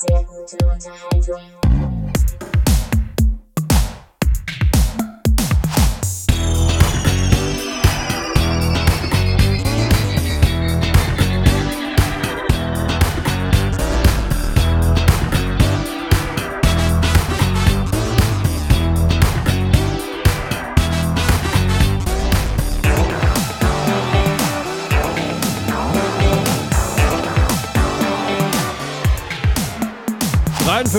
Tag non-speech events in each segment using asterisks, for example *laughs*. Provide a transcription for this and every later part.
sehr gute Unterhaltung.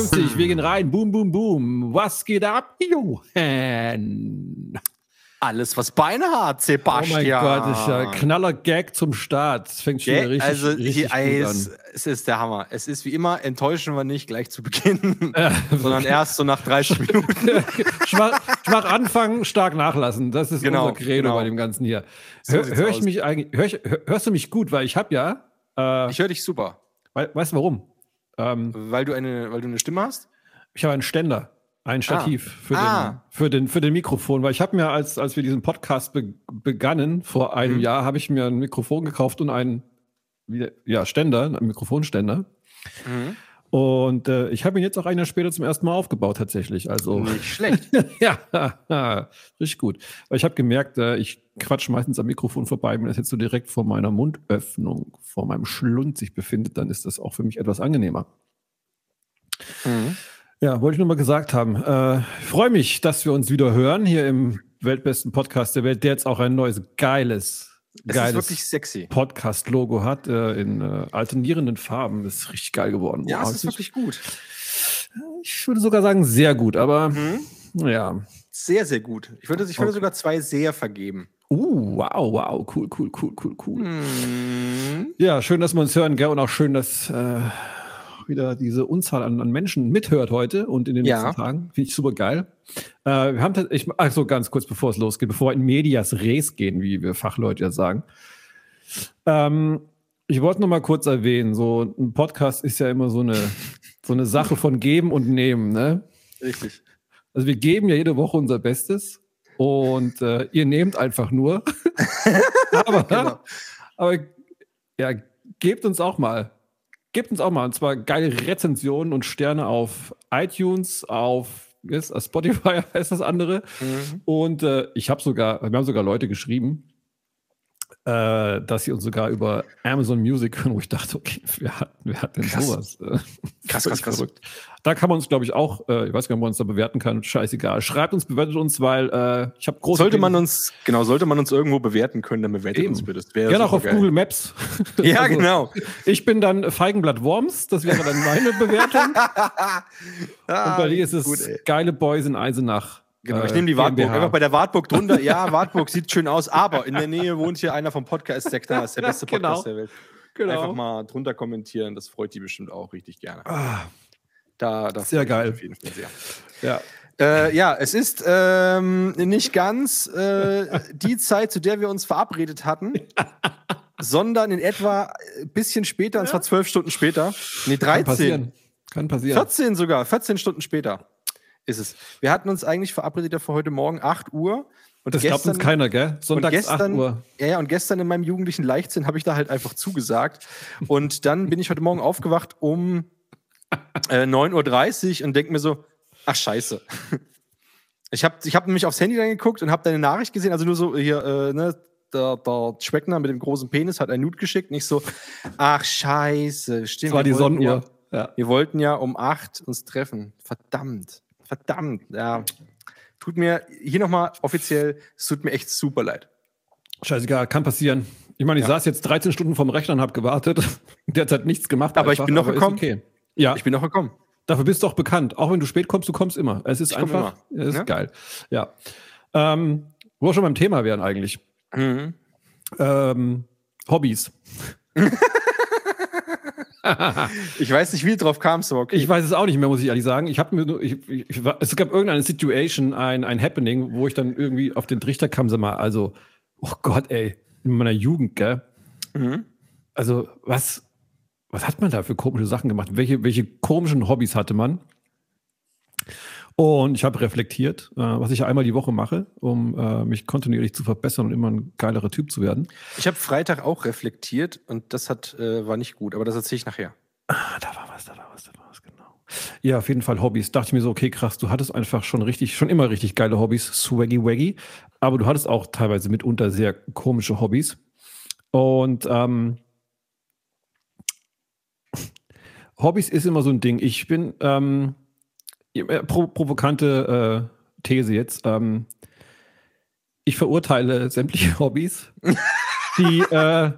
53, wir gehen rein. Boom, boom, boom. Was geht ab, Johann? Alles, was Beine hat, Sebastian. Oh mein Gott, ist ja knaller Gag zum Start. Es fängt schon Gell? richtig, also, richtig gut ey, an. es, es ist der Hammer. Es ist wie immer, enttäuschen wir nicht gleich zu Beginn, *laughs* sondern erst so nach 30 Minuten. *laughs* schwach, schwach anfangen, stark nachlassen. Das ist Genau, unser Credo genau. bei dem Ganzen hier. So Hör, sieht's hör ich aus. mich eigentlich, hör hörst du mich gut? Weil ich habe ja, äh, Ich höre dich super, wei- weißt du warum? Ähm, weil du eine, weil du eine Stimme hast. ich habe einen Ständer, ein Stativ für, Ah. Den, für, den, für den Mikrofon, weil ich habe mir, als, als wir diesen Podcast be begannen, vor einem Mhm. Jahr, habe ich mir ein Mikrofon gekauft und einen ja, Ständer, einen Mikrofonständer. Mhm. Und äh, ich habe ihn jetzt auch ein Jahr später zum ersten Mal aufgebaut, tatsächlich. Also, Nicht *laughs* schlecht. ja, *laughs* richtig gut. Weil ich habe gemerkt, äh, ich quatsch meistens am Mikrofon vorbei. Wenn das jetzt so direkt vor meiner Mundöffnung, vor meinem Schlund sich befindet, dann ist das auch für mich etwas angenehmer. Mhm. Ja, wollte ich nur mal gesagt haben. Äh, ich freue mich, dass wir uns wieder hören hier im weltbesten Podcast der Welt, der jetzt auch ein neues geiles, Es ist geiles wirklich sexy. Podcast-Logo hat äh, in äh, alternierenden Farben. Ist richtig geil geworden. Ja, Wow, es ist wirklich gut. ich würde sogar sagen, sehr gut, aber Mhm. ja. Sehr, sehr gut. Ich würde, ich würde Okay. sogar zwei sehr vergeben. Uh, wow, wow, cool, cool, cool, cool, cool. Mhm. Ja, schön, dass wir uns hören, gell? Und auch schön, dass äh, wieder diese Unzahl an, an Menschen mithört heute und in den Ja. nächsten Tagen. Finde ich super geil. Äh, wir haben tatsächlich, also ganz kurz, bevor es losgeht, bevor wir in Medias Res gehen, wie wir Fachleute ja sagen. Ähm, ich wollte noch mal kurz erwähnen, so ein Podcast ist ja immer so eine, *laughs* so eine Sache von Geben und Nehmen, ne? Richtig. Also wir geben ja jede Woche unser Bestes und äh, ihr nehmt einfach nur. *laughs* aber, Genau. aber ja, gebt uns auch mal. Gebt uns auch mal. Und zwar geile Rezensionen und Sterne auf iTunes, auf das? Spotify *laughs* heißt das andere. Mhm. Und äh, ich habe sogar, wir haben sogar Leute geschrieben, äh, dass sie uns sogar über Amazon Music hören, wo ich dachte, okay, wer hat, wer hat denn Krass. sowas? Äh, Krass, krass, krass. verrückt. Da kann man uns, glaube ich, auch, äh, ich weiß gar nicht, ob man uns da bewerten kann, scheißegal. Schreibt uns, bewertet uns, weil äh, ich habe große Sollte man Pläne- uns, genau, sollte man uns irgendwo bewerten können, dann bewertet Eben. uns bitte. Gerne auch auf supergeil. Google Maps. *laughs* Ja, *laughs* Also, genau. Ich bin dann Feigenblatt Worms, das wäre dann meine Bewertung. *laughs* Und bei dir ist es Ah, gut, geile Boys in Eisenach. Genau, ich äh, nehme die Wartburg. GmbH. Einfach bei der Wartburg drunter. Ja, *laughs* Wartburg sieht schön aus, aber in der Nähe wohnt hier einer vom Podcast-Sektor. ist der beste Genau. Podcast der Welt. Genau. Einfach mal drunter kommentieren. Das freut die bestimmt auch richtig gerne. Ah, Da, das Sehr geil. Auf jeden Fall sehr. ja. Äh, ja, es ist ähm, nicht ganz äh, die Zeit, zu der wir uns verabredet hatten, *laughs* sondern in etwa ein bisschen später, und zwar zwölf Stunden später. Nee, Kann 13. passieren. Kann passieren. 14 sogar, 14 Stunden später ist es. Wir hatten uns eigentlich verabredet ja für heute Morgen 8 Uhr. Und Das glaubt uns keiner, gell? Sonntags gestern- 8 Uhr. Ja, ja, und gestern in meinem jugendlichen Leichtsinn habe ich da halt einfach zugesagt. Und dann bin ich heute Morgen aufgewacht um äh, 9.30 Uhr und denke mir so, ach scheiße. Ich habe ich hab nämlich aufs Handy dann geguckt und habe deine Nachricht gesehen, also nur so hier, äh, ne, der, der Schweckner mit dem großen Penis hat ein Nude geschickt. Nicht so, ach scheiße, stimmt. Das war die Sonnenuhr. Ja, Ja. wir wollten ja um 8 uns treffen. Verdammt, verdammt, ja. Tut mir hier nochmal offiziell, es tut mir echt super leid. Scheißegal, kann passieren. Ich meine, ich Ja. saß jetzt 13 Stunden vorm Rechner und habe gewartet. *laughs* Der hat nichts gemacht. Aber ich bin noch gekommen. Okay. Ja, Ich bin noch gekommen. dafür bist du auch bekannt. Auch wenn du spät kommst, du kommst immer. Es ist Ich einfach, es ist ne? geil. Ja. Ähm, wo wir schon beim Thema wären eigentlich. Mhm. Ähm, Hobbys. *laughs* Ich weiß nicht, wie drauf kamst, aber okay. Ich weiß es auch nicht mehr, muss ich ehrlich sagen. Ich habe mir nur, ich, ich, ich war, es gab irgendeine Situation, ein, ein Happening, wo ich dann irgendwie auf den Trichter kam, sag mal, also, oh Gott, ey, in meiner Jugend, gell? Mhm. Also, was, was hat man da für komische Sachen gemacht? Welche, welche komischen Hobbys hatte man? Und ich habe reflektiert, äh, was ich ja einmal die Woche mache, um äh, mich kontinuierlich zu verbessern und immer ein geilerer Typ zu werden. Ich habe Freitag auch reflektiert und das hat, äh, war nicht gut, aber das erzähle ich nachher. Ah, da war was, da war was, da war was, genau. Ja, auf jeden Fall Hobbys. Dachte ich mir so, okay, krass, du hattest einfach schon richtig, schon immer richtig geile Hobbys, swaggy waggy, aber du hattest auch teilweise mitunter sehr komische Hobbys. Und ähm, Hobbys ist immer so ein Ding. Ich bin ähm, äh, pro, provokante äh, These jetzt. Ähm, ich verurteile sämtliche *laughs* Hobbys, die, äh,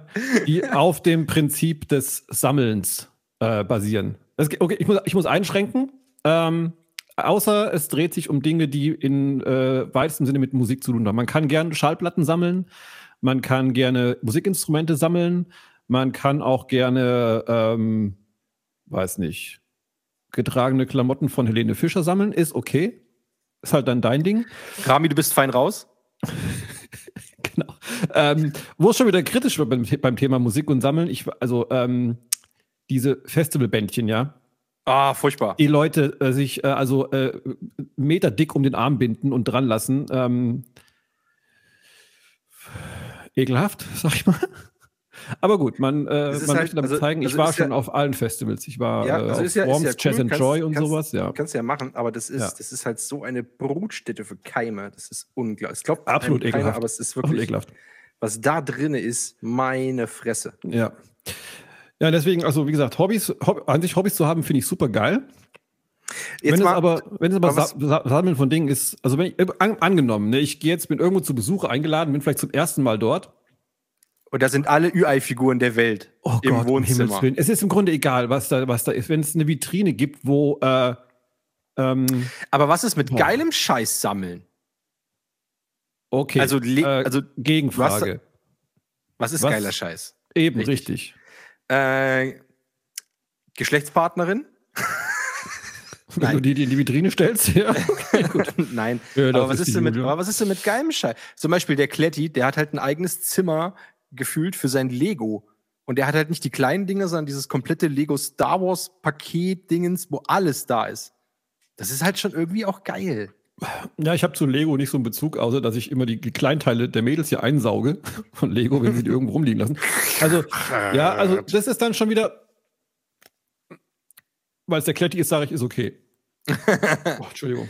die auf dem Prinzip des Sammelns äh, basieren. Das, okay, ich muss, ich muss einschränken. Ähm, außer es dreht sich um Dinge, die in äh, weitesten Sinne mit Musik zu tun haben. Man kann gerne Schallplatten sammeln, man kann gerne Musikinstrumente sammeln, man kann auch gerne, ähm, weiß nicht, getragene Klamotten von Helene Fischer sammeln, ist okay. Ist halt dann dein Ding. Rami, du bist fein raus. *laughs* genau. Ähm, wo es schon wieder kritisch wird beim, beim Thema Musik und Sammeln, ich, also ähm, diese Festivalbändchen, ja. Ah, furchtbar. Die Leute äh, sich äh, also äh, Meter dick um den Arm binden und dran lassen. Ähm, ekelhaft, *laughs* sag ich mal. Aber gut, man, äh, Es man halt- möchte damit also- zeigen, ich also war ist ja- schon auf allen Festivals. Ich war Ja, äh, also auf ist ja- Worms, ja cool, Jazz and kannst- Joy und kannst- sowas, ja. Kannst du ja machen, aber das ist, das ist halt so eine Brutstätte für Keime. Das ist unglaublich. Es glaubt Absolut keiner, ekelhaft. aber es ist Absolut wirklich, ekelhaft. was da drin ist, meine Fresse. Ja. Ja, deswegen, also wie gesagt, Hobbys, Hob an sich Hobbys zu haben, finde ich super geil. Jetzt wenn es mal, aber, wenn es aber Sa Sa Sammeln von Dingen ist, also wenn ich, an, angenommen, ne, ich gehe jetzt, bin irgendwo zu Besuch eingeladen, bin vielleicht zum ersten Mal dort. Und da sind alle Ü-Ei-Figuren der Welt Oh im Gott, Wohnzimmer. Willen. Es ist im Grunde egal, was da, was da ist. Wenn es eine Vitrine gibt, wo äh, ähm, aber was ist mit Boah. geilem Scheiß sammeln? okay, Also äh, also Gegenfrage. Was ist Was? geiler Scheiß? Eben, richtig. richtig. Äh, Geschlechtspartnerin? *laughs* Wenn Nein. du die, die in die Vitrine stellst, ja. *laughs* Nein. Ja, aber, was ist denn mit, aber was ist denn mit geilem Scheiß? Zum Beispiel der Kletti, der hat halt ein eigenes Zimmer gefühlt für sein Lego. Und der hat halt nicht die kleinen Dinge, sondern dieses komplette Lego Star Wars Paket-Dingens, wo alles da ist. Das ist halt schon irgendwie auch geil. Ja, ich habe zu Lego nicht so einen Bezug, außer dass ich immer die, die Kleinteile der Mädels hier einsauge *laughs* von Lego, wenn sie die irgendwo rumliegen lassen. Also, ja, also das ist dann schon wieder, weil es der Kletti ist, sage ich, ist okay. *laughs* oh, Entschuldigung.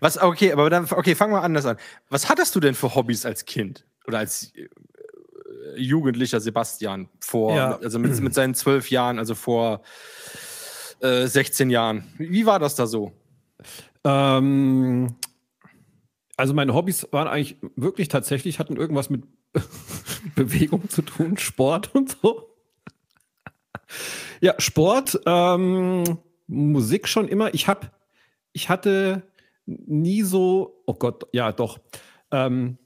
Was, okay, aber dann, okay, fangen wir anders an. Was hattest du denn für Hobbys als Kind? Oder als jugendlicher Sebastian vor, Ja. also mit, mit seinen zwölf Jahren, also vor äh, 16 Jahren. Wie war das da so? Ähm, also meine Hobbys waren eigentlich wirklich tatsächlich, hatten irgendwas mit *laughs* Bewegung zu tun, Sport und so. Ja, Sport, ähm, Musik schon immer. Ich habe, ich hatte nie so, oh Gott, ja doch. Ähm,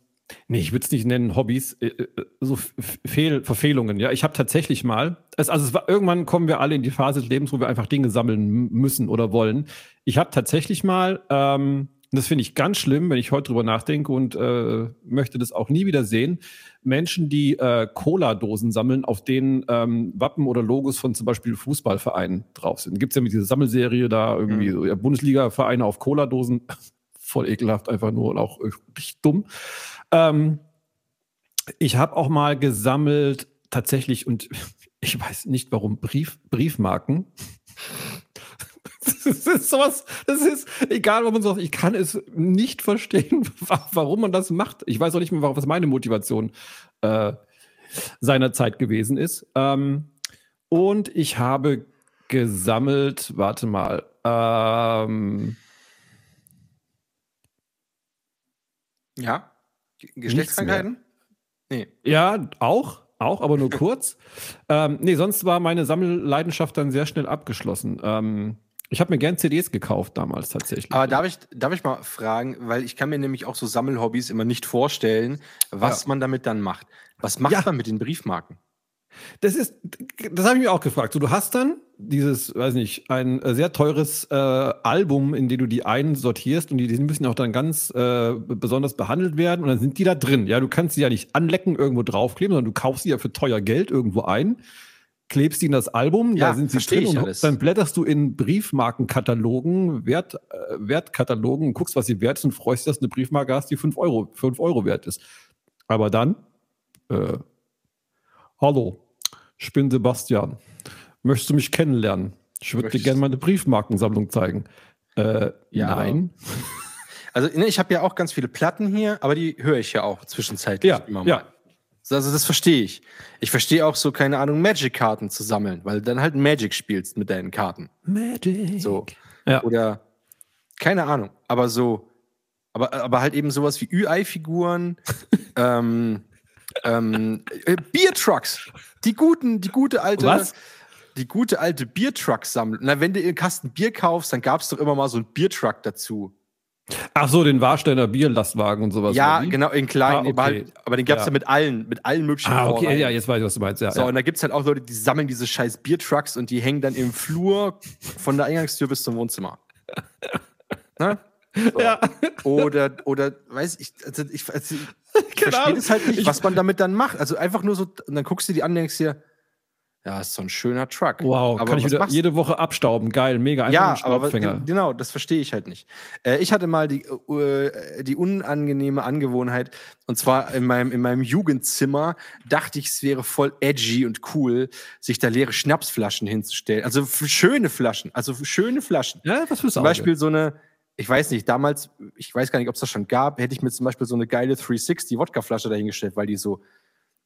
nee, ich würde es nicht nennen Hobbys, äh, äh, so Fehl, Verfehlungen. Ja, ich habe tatsächlich mal, es, also es war, irgendwann kommen wir alle in die Phase des Lebens, wo wir einfach Dinge sammeln müssen oder wollen. Ich habe tatsächlich mal, ähm, und das finde ich ganz schlimm, wenn ich heute drüber nachdenke und äh, möchte das auch nie wieder sehen, Menschen, die äh, Cola-Dosen sammeln, auf denen ähm, Wappen oder Logos von zum Beispiel Fußballvereinen drauf sind. Gibt es ja mit dieser Sammelserie da irgendwie so, ja, Bundesliga-Vereine auf Cola-Dosen. Voll ekelhaft, einfach nur und auch richtig dumm. Ähm, ich habe auch mal gesammelt, tatsächlich, und *laughs* ich weiß nicht warum, Brief, Briefmarken. *laughs* Das ist sowas, das ist, egal, wo man sagt, ich kann es nicht verstehen, *laughs* wa- warum man das macht. Ich weiß auch nicht mehr, was meine Motivation äh, seinerzeit gewesen ist. Ähm, und ich habe gesammelt, warte mal, ähm, Ja? Ge- Geschlechtskrankheiten? Nee. Ja, auch, auch, aber nur kurz. *laughs* ähm, nee, sonst war meine Sammelleidenschaft dann sehr schnell abgeschlossen. Ähm, ich habe mir gern CDs gekauft damals tatsächlich. Aber darf ich, darf ich mal fragen, weil ich kann mir nämlich auch so Sammelhobbys immer nicht vorstellen, was Ja. man damit dann macht. Was macht Ja. man mit den Briefmarken? Das ist, das habe ich mir auch gefragt. So, du hast dann dieses, weiß nicht, ein äh, sehr teures äh, Album, in dem du die einsortierst und die, die müssen auch dann ganz äh, besonders behandelt werden und dann sind die da drin. Ja, du kannst sie ja nicht anlecken, irgendwo draufkleben, sondern du kaufst sie ja für teuer Geld irgendwo ein, klebst die in das Album, Ja, da sind sie drin und alles. dann blätterst du in Briefmarkenkatalogen, Wert, äh, Wertkatalogen, guckst, was sie wert ist und freust dich, dass du eine Briefmarke hast, die 5 Euro, 5 Euro wert ist. Aber dann, äh, hallo, ich bin Sebastian. Möchtest du mich kennenlernen? Ich würde dir gerne mal eine Briefmarkensammlung zeigen. Äh, Ja. Nein. *laughs* Also, ne, ich habe ja auch ganz viele Platten hier, aber die höre ich ja auch zwischenzeitlich Ja, immer mal. ja. Also, das verstehe ich. Ich verstehe auch so, keine Ahnung, Magic-Karten zu sammeln, weil du dann halt Magic spielst mit deinen Karten. Magic. So. Ja. Oder, keine Ahnung, aber so, aber, aber halt eben sowas wie Ü-Ei-Figuren, *laughs* ähm, ähm, äh, Biertrucks. Die guten, die gute alte. Was? Die gute alte Biertruck-Sammlung. Na, wenn du einen Kasten Bier kaufst, dann gab es doch immer mal so einen Biertruck dazu. Ach so, den Warsteiner Bierlastwagen und sowas. ja, genau, in klein. Ah, aber, okay. halt, aber den gab es Ja. ja. mit allen, mit allen möglichen Ah, okay, Brauereien. ja, jetzt weiß ich, was du meinst. Ja, So, ja. und da gibt es halt auch Leute, die sammeln diese scheiß Biertrucks und die hängen dann im Flur von der Eingangstür bis zum Wohnzimmer. *laughs* ne? So. Ja. Oder, oder, weiß ich, also ich, also ich *laughs* Keine verstehe das halt nicht, Ich- was man damit dann macht. Also einfach nur so, und dann guckst du die an und denkst dir, ja, ist so ein schöner Truck. Wow, aber kann ich wieder machst jede Woche abstauben. Geil, mega. Einfach Ja, aber genau, das verstehe ich halt nicht. Äh, ich hatte mal die, äh, die unangenehme Angewohnheit, und zwar in meinem, in meinem Jugendzimmer dachte ich, es wäre voll edgy und cool, sich da leere Schnapsflaschen hinzustellen. Also schöne Flaschen, also schöne Flaschen. Ja, was fürs Zum. Beispiel so eine, ich weiß nicht, damals, ich weiß gar nicht, ob es das schon gab, hätte ich mir zum Beispiel so eine geile 360-Wodka-Flasche dahingestellt, weil die so,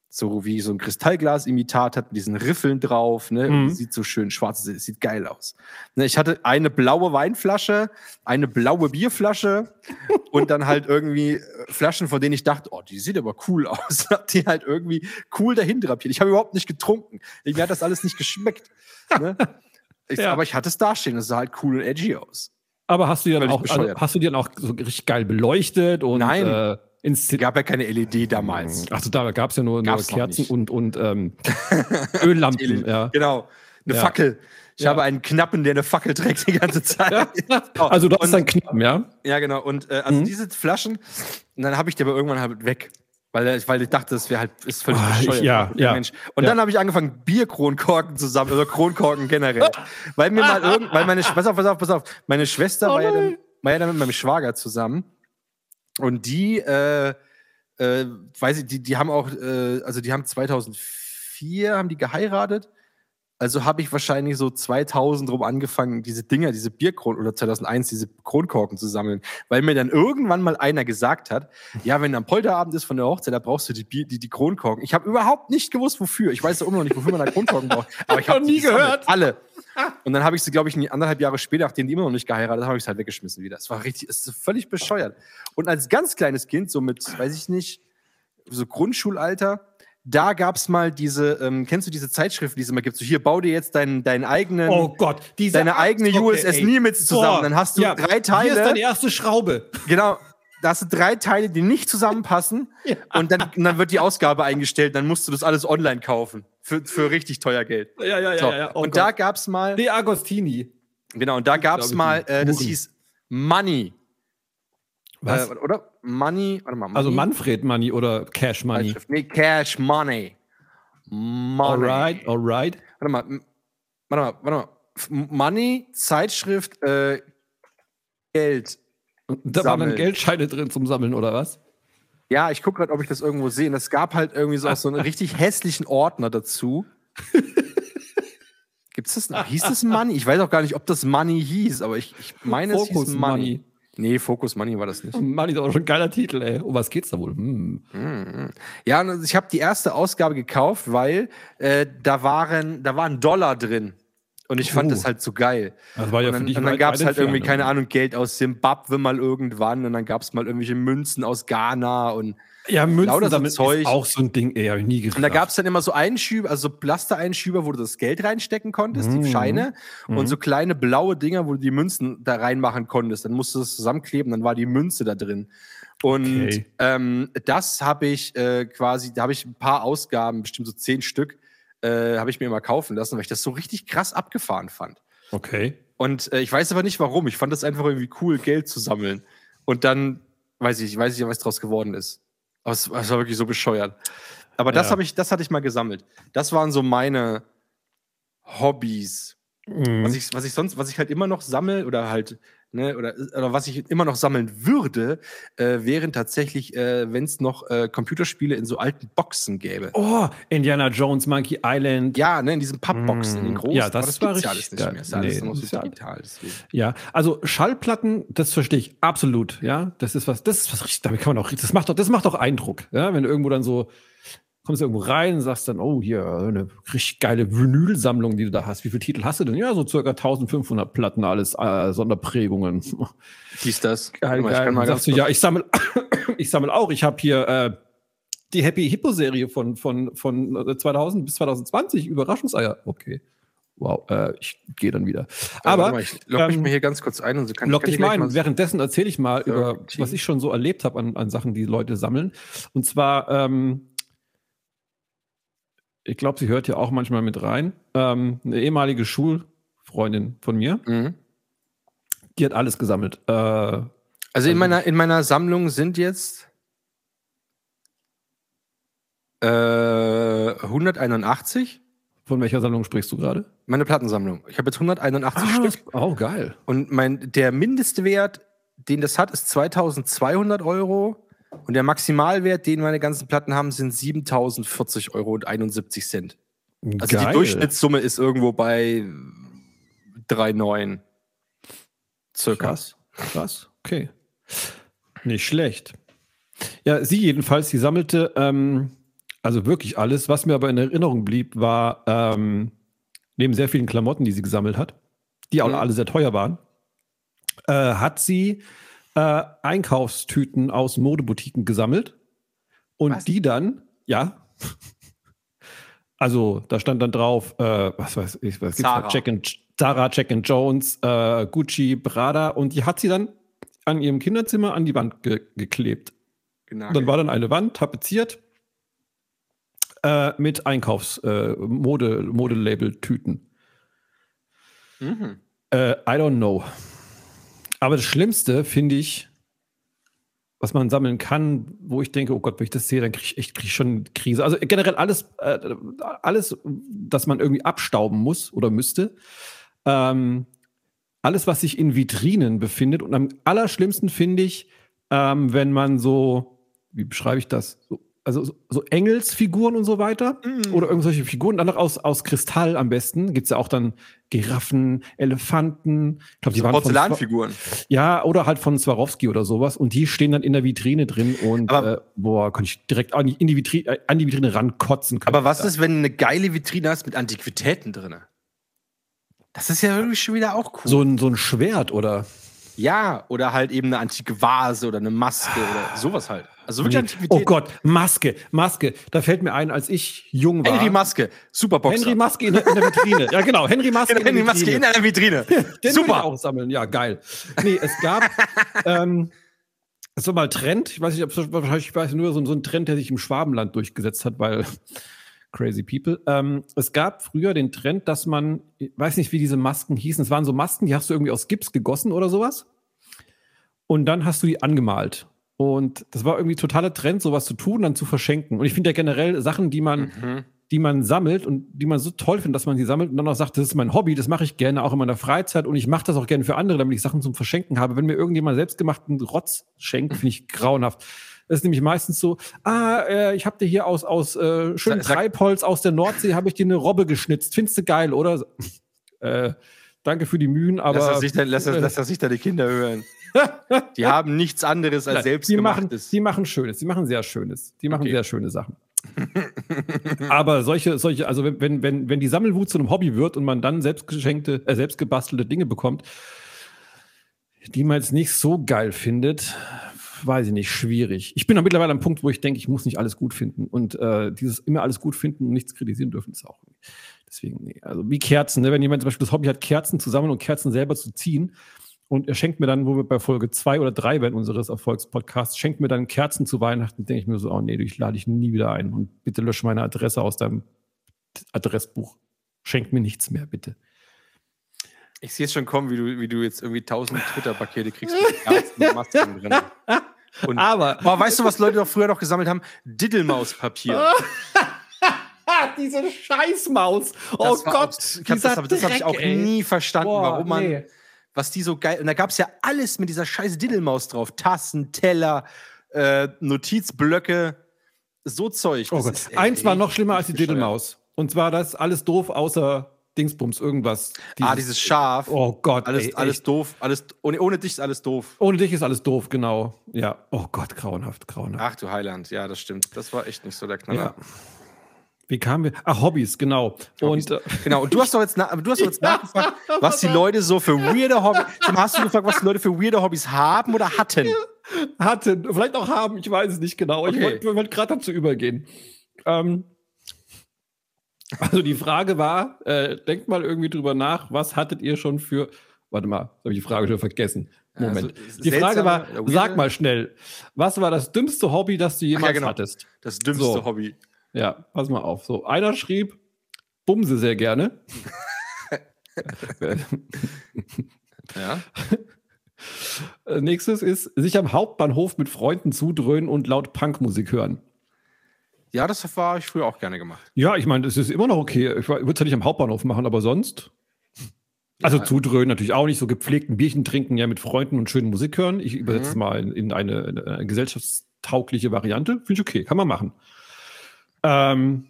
so wie so ein Kristallglas-Imitat hat, mit diesen Riffeln drauf, ne? Mhm. Sieht so schön schwarz, es sieht geil aus. Ne, ich hatte eine blaue Weinflasche, eine blaue Bierflasche *laughs* und dann halt irgendwie äh, Flaschen, von denen ich dachte, oh, die sieht aber cool *laughs* aus. Hab die halt irgendwie cool dahin drapiert. Ich habe überhaupt nicht getrunken. Mir hat das alles nicht geschmeckt. Ne? *laughs* Ich, Ja. Aber ich hatte es dastehen, es sah halt cool und edgy aus. Aber hast du die dann auch, also, hast du die dann auch so richtig geil beleuchtet und Nein. äh, Es gab ja keine LED damals. Achso, da gab es ja nur, nur Kerzen und, und ähm, *laughs* Öllampen. ja. Genau. Eine Ja. Fackel. Ich Ja. habe einen Knappen, der eine Fackel trägt die ganze Zeit. Oh, *laughs* Also du hast dann Knappen, ja? Ja, genau. Und äh, also Mhm. diese Flaschen, und dann habe ich die aber irgendwann halt weg. Weil, äh, weil ich dachte, das wäre halt ist völlig ich- bescheuert. ja, ja. Mensch. Und Ja. dann habe ich angefangen, Bierkronkorken zu sammeln, oder Kronkorken generell. *laughs* weil mir mal irgend, weil meine, pass auf, pass auf, pass auf, meine Schwester Oh war, ja dann, war ja dann mit meinem Schwager zusammen. Und die, äh, äh, weiß ich, die, die haben auch, äh, also die haben 2004 haben die geheiratet. Also habe ich wahrscheinlich so 2000 rum angefangen, diese Dinger, diese Bierkron oder 2001 diese Kronkorken zu sammeln, weil mir dann irgendwann mal einer gesagt hat, ja, wenn am Polterabend ist von der Hochzeit, da brauchst du die, Bier, die, die Kronkorken. Ich habe überhaupt nicht gewusst, wofür. Ich weiß auch immer noch nicht, wofür man da Kronkorken braucht. *laughs* Aber ich habe nie gehört. Alle. Und dann habe ich sie, glaube ich, anderthalb Jahre später, nachdem die immer noch nicht geheiratet haben, habe ich es halt weggeschmissen wieder. Es war richtig, es ist völlig bescheuert. Und als ganz kleines Kind, so mit, weiß ich nicht, so Grundschulalter, da gab es mal diese, ähm, kennst du diese Zeitschriften, die es immer gibt? So, hier, bau dir jetzt deinen, deinen eigenen, Oh Gott, diese deine eigene Abzocke, USS. Nimitz zusammen. Boah, Dann hast du ja, drei Hier ist Teile. deine erste Schraube. Genau. Da hast du drei Teile, die nicht zusammenpassen. *laughs* und, dann, und dann wird die Ausgabe eingestellt. Dann musst du das alles online kaufen. Für, für richtig teuer Geld. Ja, ja, ja. So. ja. Oh und Gott. da gab es mal, De Agostini. genau, und da gab es mal, äh, das hieß Money. Was? Äh, oder? Money, warte mal. Money, also Manfred Money oder Cash Money. Nee, Cash Money. Money. Alright, alright. Warte mal, warte mal, warte mal. Money, Zeitschrift, äh, Geld. Da waren dann. Geldscheine drin zum Sammeln, oder was? Ja, ich gucke gerade, ob ich das irgendwo sehe. Und es gab halt irgendwie so, auch so einen *laughs* richtig hässlichen Ordner dazu. *laughs* Gibt's das noch? Hieß das Money? Ich weiß auch gar nicht, ob das Money hieß, aber ich, ich meine, es Focus hieß Money. Money. Nee, Focus Money war das nicht. *laughs* Money ist auch schon ein geiler Titel, ey. Um was geht's da wohl? Hm. Ja, und ich habe die erste Ausgabe gekauft, weil äh, da waren, da war ein Dollar drin. Und ich fand Oh. das halt so geil. Das war ja und für dann, dich und dann gab es halt irgendwie, keine Ahnung, Geld aus Simbabwe mal irgendwann. Und dann gab es mal irgendwelche Münzen aus Ghana. Und, Ja, Münzen Lauter so sammeln Zeug. ist auch so ein Ding, ey, hab ich nie gedacht. und da gab es dann immer so Einschüber, also so Plaster-Einschüber, wo du das Geld reinstecken konntest, Mhm. die Scheine. Mhm. Und so kleine blaue Dinger, wo du die Münzen da reinmachen konntest. Dann musst du das zusammenkleben, dann war die Münze da drin. Und Okay. ähm, das habe ich äh, quasi, da habe ich ein paar Ausgaben, bestimmt so zehn Stück, äh, habe ich mir immer kaufen lassen, weil ich das so richtig krass abgefahren fand. Okay. Und äh, ich weiß aber nicht warum. Ich fand das einfach irgendwie cool, Geld zu sammeln. Und dann weiß ich, ich weiß nicht, was draus geworden ist. Aber es, es war wirklich so bescheuert. Aber das Ja. ich, das hatte ich mal gesammelt. Das waren so meine Hobbys. Mhm. Was ich, was ich sonst, was ich halt immer noch sammle oder halt ne, oder, oder was ich immer noch sammeln würde, äh, wären tatsächlich, äh, wenn es noch äh, Computerspiele in so alten Boxen gäbe. Oh, Indiana Jones, Monkey Island. Ja, ne, in diesen Pappboxen, in den Mm, großen. ja, das das war richtig alles nicht geil. mehr. Ist ja alles Nee, noch das so ist ja- digital. Deswegen. Ja, also Schallplatten, das verstehe ich absolut, ja. Das ist was, das ist was richtig, damit kann man auch, das macht doch, das macht doch Eindruck, ja, wenn irgendwo dann so, kommst du irgendwo rein und sagst dann, oh, hier, eine richtig geile Vinylsammlung, die du da hast. Wie viele Titel hast du denn? Ja, so circa 1500 Platten, alles äh, Sonderprägungen. Hieß das? *laughs* Geil, mal, ich geil. kann mal sagst du, ja, ich sammle, *coughs* ich sammle auch. Ich habe hier äh, die Happy Hippo Serie von, von, von äh, 2000 bis 2020, Überraschungseier. Okay. Wow, äh, ich gehe dann wieder. Aber Aber mal, ich logge mich ähm, mal hier ganz kurz ein und so kann Lock kann dich mal ein. Währenddessen erzähle ich mal über, Okay. was ich schon so erlebt habe an, an Sachen, die Leute sammeln. Und zwar, ähm, ich glaube, sie hört ja auch manchmal mit rein. Ähm, eine ehemalige Schulfreundin von mir, Mhm. die hat alles gesammelt. Äh, Also Also- in meiner, in meiner Sammlung sind jetzt äh, 181 von welcher Sammlung sprichst du gerade? meine Plattensammlung. Ich habe jetzt 181 Ah, Stück oh, geil. und mein, der Mindestwert, den das hat, ist 2200 Euro und der Maximalwert, den meine ganzen Platten haben, sind 7040 Euro und 71 Cent. Also geil. die Durchschnittssumme ist irgendwo bei 3,9 circa. Krass, krass, okay. Nicht schlecht. Ja, sie jedenfalls, sie sammelte ähm, also wirklich alles. Was mir aber in Erinnerung blieb, war ähm, neben sehr vielen Klamotten, die sie gesammelt hat, die auch Mhm. alle sehr teuer waren, äh, hat sie äh, Einkaufstüten aus Modeboutiquen gesammelt und Was? die dann, ja, also da stand dann drauf, äh, was weiß ich, was gibt's da? Jack and, Zara, Jack and Jones, äh, Gucci, Prada und die hat sie dann an ihrem Kinderzimmer an die Wand ge geklebt. Genau. Dann war dann eine Wand tapeziert äh, mit Einkaufs-, äh, Mode, Modelabel-Tüten. mhm. Äh, I don't know. Aber das Schlimmste finde ich, was man sammeln kann, wo ich denke, oh Gott, wenn ich das sehe, dann kriege ich echt krieg ich schon eine Krise. Also generell alles, äh, alles, das man irgendwie abstauben muss oder müsste. Ähm, alles, was sich in Vitrinen befindet. Und am allerschlimmsten finde ich, ähm, wenn man so, wie beschreibe ich das? So, also so, Engelsfiguren und so weiter. Oder irgendwelche Figuren, dann noch aus, aus Kristall am besten. Gibt es ja auch dann Giraffen, Elefanten. Ich glaube, die So waren Porzellanfiguren. ja, oder halt von Swarovski oder sowas. Und die stehen dann in der Vitrine drin und Aber- äh, boah, kann ich direkt an die, Vitrine, äh, an die Vitrine rankotzen. können. Aber was ist, wenn du eine geile Vitrine hast mit Antiquitäten drin? Das ist ja irgendwie schon wieder auch cool. so ein, so ein Schwert oder. ja, oder halt eben eine antike Vase oder eine Maske oder sowas halt. Also wirklich Nee. Oh Gott, Maske, Maske. Da fällt mir ein, als ich jung war. Henry Maske, Superboxer. Henry Maske in der, in der Vitrine. ja, genau, Henry Maske. Henry der Maske Vitrine. in einer Vitrine. *laughs* Den will ich Super. auch sammeln. Ja, geil. Nee, es gab *laughs* ähm, es war mal Trend. Ich weiß nicht, ob es wahrscheinlich ich weiß nur so, so ein Trend, der sich im Schwabenland durchgesetzt hat, weil *laughs* crazy people. Ähm, es gab früher den Trend, dass man, ich weiß nicht, wie diese Masken hießen. Es waren so Masken, die hast du irgendwie aus Gips gegossen oder sowas. Und dann hast du die angemalt. Und das war irgendwie totaler Trend, sowas zu tun, dann zu verschenken. Und ich finde ja generell Sachen, die man Mhm. die man sammelt und die man so toll findet, dass man sie sammelt und dann auch sagt, das ist mein Hobby, das mache ich gerne auch in meiner Freizeit und ich mache das auch gerne für andere, damit ich Sachen zum Verschenken habe. Wenn mir irgendjemand selbstgemachten Rotz schenkt, finde ich *laughs* grauenhaft. Das ist nämlich meistens so, ah, äh, ich habe dir hier aus, aus äh, schönem Treibholz aus der Nordsee, habe ich dir eine Robbe geschnitzt. Findest du geil, oder? *laughs* Äh, danke für die Mühen, aber lass, das sich dann, lass, das, lass das sich da die Kinder hören. Die haben nichts anderes als Nein, selbst die machen, die machen Schönes, die machen sehr Schönes. Die machen Okay. sehr schöne Sachen. Aber solche, solche, also wenn- wenn, wenn, wenn die Sammelwut zu einem Hobby wird und man dann selbstgeschenkte, äh, selbstgebastelte Dinge bekommt, die man jetzt nicht so geil findet, weiß ich nicht, schwierig. Ich bin da mittlerweile am Punkt, wo ich denke, ich muss nicht alles gut finden. Und äh, dieses immer alles gut finden und nichts kritisieren dürfen, ist auch. Deswegen, nee. Also wie Kerzen, ne? wenn jemand zum Beispiel das Hobby hat, Kerzen zu sammeln und Kerzen selber zu ziehen, und er schenkt mir dann, wo wir bei Folge zwei oder drei werden unseres Erfolgspodcasts, schenkt mir dann Kerzen zu Weihnachten, denke ich mir so, oh nee, ich lade dich nie wieder ein und bitte lösche meine Adresse aus deinem Adressbuch. Schenk mir nichts mehr, bitte. Ich sehe es schon kommen, wie du, wie du jetzt irgendwie tausend Twitter-Pakete kriegst mit *laughs* Ärzten und Masken drin. Und, Aber Boah, weißt du, was Leute doch früher noch gesammelt haben? Diddlemauspapier. Ah, *laughs* diese Scheißmaus. Oh Gott. auch- ich hab, das habe das hab ich auch ey. nie verstanden, Boah, warum man, nee. Was die so geil. Und da gab es ja alles mit dieser scheiß Diddelmaus drauf. Tassen, Teller, äh, Notizblöcke, so Zeug. Oh ist Eins war noch schlimmer als die. Diddlemaus. Und zwar das alles doof, außer Dingsbums, irgendwas. ah, dieses Schaf. Oh Gott, alles, ey, alles echt. doof. Alles, ohne, ohne dich ist alles doof. Ohne dich ist alles doof, genau. Ja. Oh Gott, grauenhaft, grauenhaft. Ach du Heiland, ja, das stimmt. Das war echt nicht so der Knaller. Ja. Wie kamen wir? Ach, Hobbys, genau. Hobbys. Und äh, Genau, und du hast doch jetzt, na, du hast doch jetzt *laughs* nachgefragt, was die Leute so für weirde Hobbys. Hast du gefragt, was die Leute für weirde Hobbys haben oder hatten? hatten, vielleicht auch haben, ich weiß es nicht genau. Ich Okay. wollte wollt gerade dazu übergehen. Ähm, also die Frage war, äh, denkt mal irgendwie drüber nach, was hattet ihr schon für, warte mal, habe ich die Frage schon vergessen. Moment. Also, die Frage war, sag mal schnell, was war das dümmste Hobby, das du jemals genau. hattest? Das dümmste So. Hobby. Ja, pass mal auf. So, einer schrieb, Bumse sehr gerne. *laughs* Ja. Äh, Nächstes ist, sich am Hauptbahnhof mit Freunden zudröhnen und laut Punkmusik hören. ja, das war ich früher auch gerne gemacht. Ja, ich meine, es ist immer noch okay. Ich würde es ja nicht am Hauptbahnhof machen, aber sonst. Also Ja. zudröhnen natürlich auch nicht, so gepflegten Bierchen trinken, ja mit Freunden und schönen Musik hören. Ich übersetze es mal in, in eine, in eine gesellschaftstaugliche Variante. Finde ich okay, kann man machen. Ähm,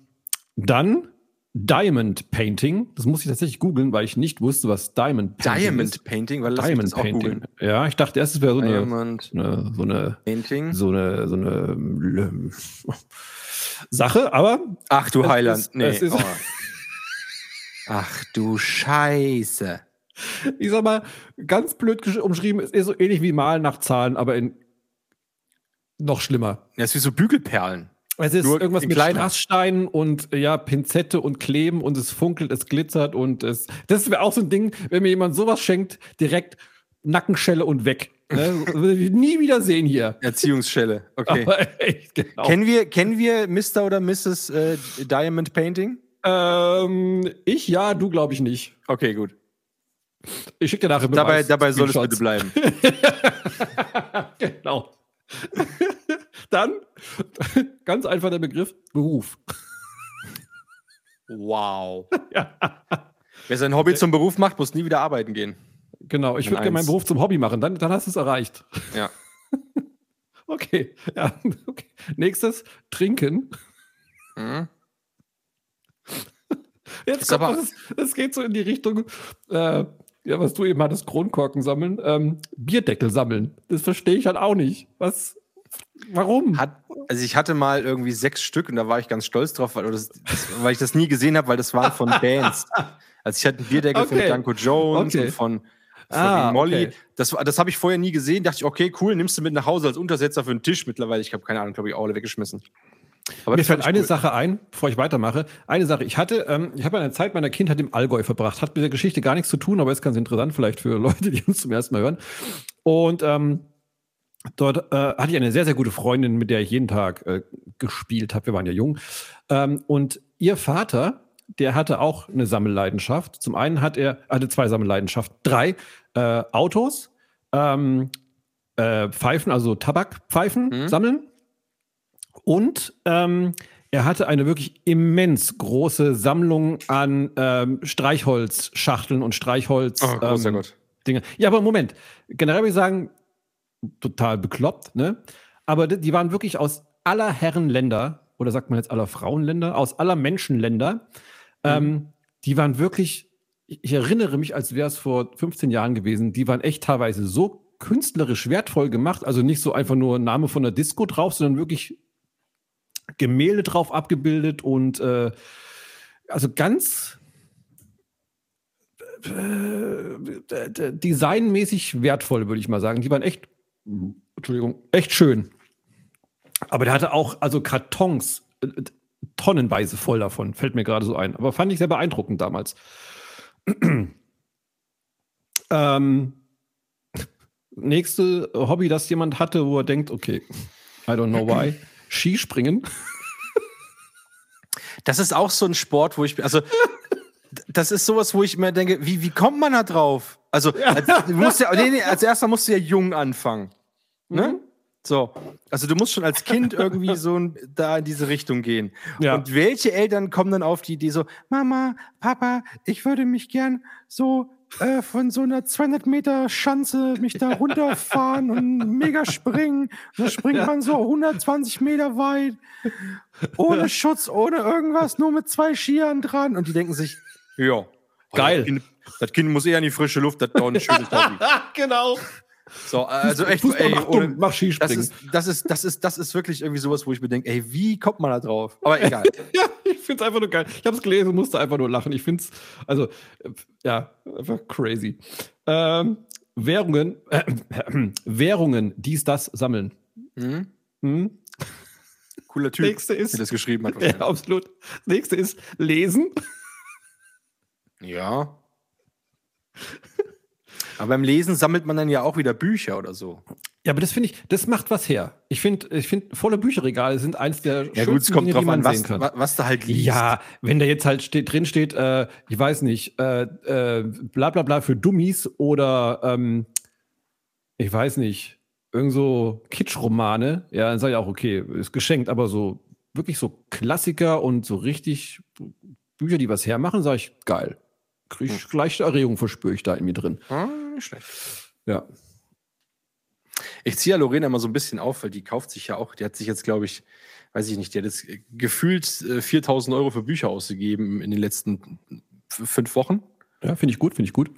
dann Diamond Painting. Das muss ich tatsächlich googeln, weil ich nicht wusste, was Diamond Painting Diamond ist. Painting, weil Diamond das auch Painting. googeln. Ja, ich dachte erst, es wäre so eine, Diamond eine, so eine Painting. so eine, so eine ähm, *laughs* Sache, aber Ach du Heiland. ist- nee. ist- oh. *laughs* Ach du Scheiße. ich sag mal, ganz blöd umschrieben, es ist so ähnlich wie Malen nach Zahlen, aber in noch schlimmer. Das ist wie so Bügelperlen. Es ist Nur irgendwas mit. Strasssteinen und ja, Pinzette und Kleben und es funkelt, es glitzert und es. Das wäre auch so ein Ding, wenn mir jemand sowas schenkt, direkt Nackenschelle und weg. Ne? *laughs* Nie wieder sehen hier. Erziehungsschelle. Okay. *laughs* Echt, genau. Kennen wir, kennen wir Mr. oder Mrs. Äh, Diamond Painting? ähm, ich ja, du glaube ich nicht. Okay, gut. Ich schicke dir nachher Dabei, dabei soll es bitte bleiben. *laughs* Genau. *laughs* Dann *laughs* ganz einfach der Begriff Beruf. Wow. Ja. Wer sein Hobby zum Beruf macht, muss nie wieder arbeiten gehen. Genau, ich würde gerne meinen. Beruf zum Hobby machen, dann, dann hast du es erreicht. Ja. *laughs* Okay, ja. Okay. Nächstes, trinken. Mhm. Jetzt Ist kommt aber- was, es geht so in die Richtung, äh, ja, was du eben hattest, Kronkorken sammeln, ähm, Bierdeckel sammeln. Das verstehe ich halt auch nicht. Was, warum? Hat, also ich hatte mal irgendwie sechs Stück und da war ich ganz stolz drauf, weil, das, weil ich das nie gesehen habe, weil das waren von Bands. Also ich hatte einen Bierdeckel von Okay. Danko Jones Okay. und von, von Ah, Molly. okay. Das, war- das habe ich vorher nie gesehen. Dachte ich, okay, cool, nimmst du mit nach Hause als Untersetzer für den Tisch. Mittlerweile, ich habe keine Ahnung, glaube ich, auch alle weggeschmissen. Aber Mir fällt eine cool. Sache ein, bevor ich weitermache. Eine Sache. Ich hatte, ähm, ich habe eine Zeit meiner Kindheit im Allgäu verbracht. Hat mit der Geschichte gar nichts zu tun, aber ist ganz interessant vielleicht für *laughs* Leute, die uns zum ersten Mal hören. Und ähm, dort äh, hatte ich eine sehr, sehr gute Freundin, mit der ich jeden Tag äh, gespielt habe. Wir waren ja jung. Ähm, und ihr Vater, der hatte auch eine Sammelleidenschaft. Zum einen hat er, hatte zwei Sammelleidenschaften. Drei äh, Autos, ähm, äh, Pfeifen, also Tabakpfeifen Mhm. sammeln. Und ähm, er hatte eine wirklich immens große Sammlung an ähm, Streichholzschachteln und Streichholz. Oh, großer ähm, Gott. Dinge. Ja, aber Moment. Generell würde ich sagen, total bekloppt, ne? Aber die waren wirklich aus aller Herren Länder, oder sagt man jetzt aller Frauenländer, aus aller Menschenländer. Ähm, die waren wirklich, ich erinnere mich, als wäre es vor 15 Jahren gewesen, die waren echt teilweise so künstlerisch wertvoll gemacht. Also nicht so einfach nur Name von der Disco drauf, sondern wirklich Gemälde drauf abgebildet und äh, also ganz äh, d- designmäßig wertvoll, würde ich mal sagen. Die waren echt, Entschuldigung, echt schön. Aber der hatte auch also Kartons, äh, äh, tonnenweise voll davon, fällt mir gerade so ein. Aber fand ich sehr beeindruckend damals. *clears throat* ähm, nächste Hobby, das jemand hatte, wo er denkt, okay, I don't know why. Skispringen. Das ist auch so ein Sport, wo ich, also, das ist sowas, wo ich mir denke, wie, wie kommt man da drauf? Also, als, ja, nee, nee, als erster musst du ja jung anfangen. Ne? Mhm. So. Also, du musst schon als Kind irgendwie so ein, da in diese Richtung gehen. Ja. Und welche Eltern kommen dann auf die Idee so, Mama, Papa, ich würde mich gern so äh, von so einer 200 Meter Schanze mich da runterfahren und mega springen. Da springt man so 120 Meter weit, ohne Schutz, ohne irgendwas, nur mit zwei Skiern dran. Und die denken sich, ja, Geil. Das kind, das kind muss eher in die frische Luft, das dauert ein schönes Hobby. *laughs* genau. So, also echt, Fußball, ey, mach, ohne, dumm, mach das Skispringen. ist, das, ist, das, ist, das ist wirklich irgendwie sowas, wo ich mir denke, ey, wie kommt man da drauf? Aber *laughs* egal. ja, ich finde es einfach nur geil. Ich habe es gelesen und musste einfach nur lachen. Ich finde es, also, äh, ja, einfach crazy. Ähm, Währungen, äh, *clears throat* Währungen, dies, das sammeln. Hm? Hm? Cooler Typ, Nächste ist, der das geschrieben hat. *laughs* ja, absolut. Das nächste ist lesen. Ja. Aber beim Lesen sammelt man dann ja auch wieder Bücher oder so. Ja, aber das finde ich, das macht was her. Ich finde, ich finde, volle Bücherregale sind eins der Ja, gut, es kommt Dinge, drauf die man an, was, sehen kann. wa- was da halt liest. Ja, wenn da jetzt halt steht, drin steht, äh, ich weiß nicht, äh, äh, bla bla bla für Dummies oder ähm, ich weiß nicht, irgend so Kitschromane, ja, dann sage ich auch, okay, ist geschenkt, aber so wirklich so Klassiker und so richtig Bücher, die was hermachen, sage ich, geil. Krieg ich leichte Erregung, verspüre ich da in mir drin. Ah, nicht schlecht. Ja. Ich ziehe ja Lorena mal so ein bisschen auf, weil die kauft sich ja auch, die hat sich jetzt, glaube ich, weiß ich nicht, die hat jetzt gefühlt äh, 4000 Euro für Bücher ausgegeben in den letzten fünf Wochen. Ja, finde ich gut, finde ich gut.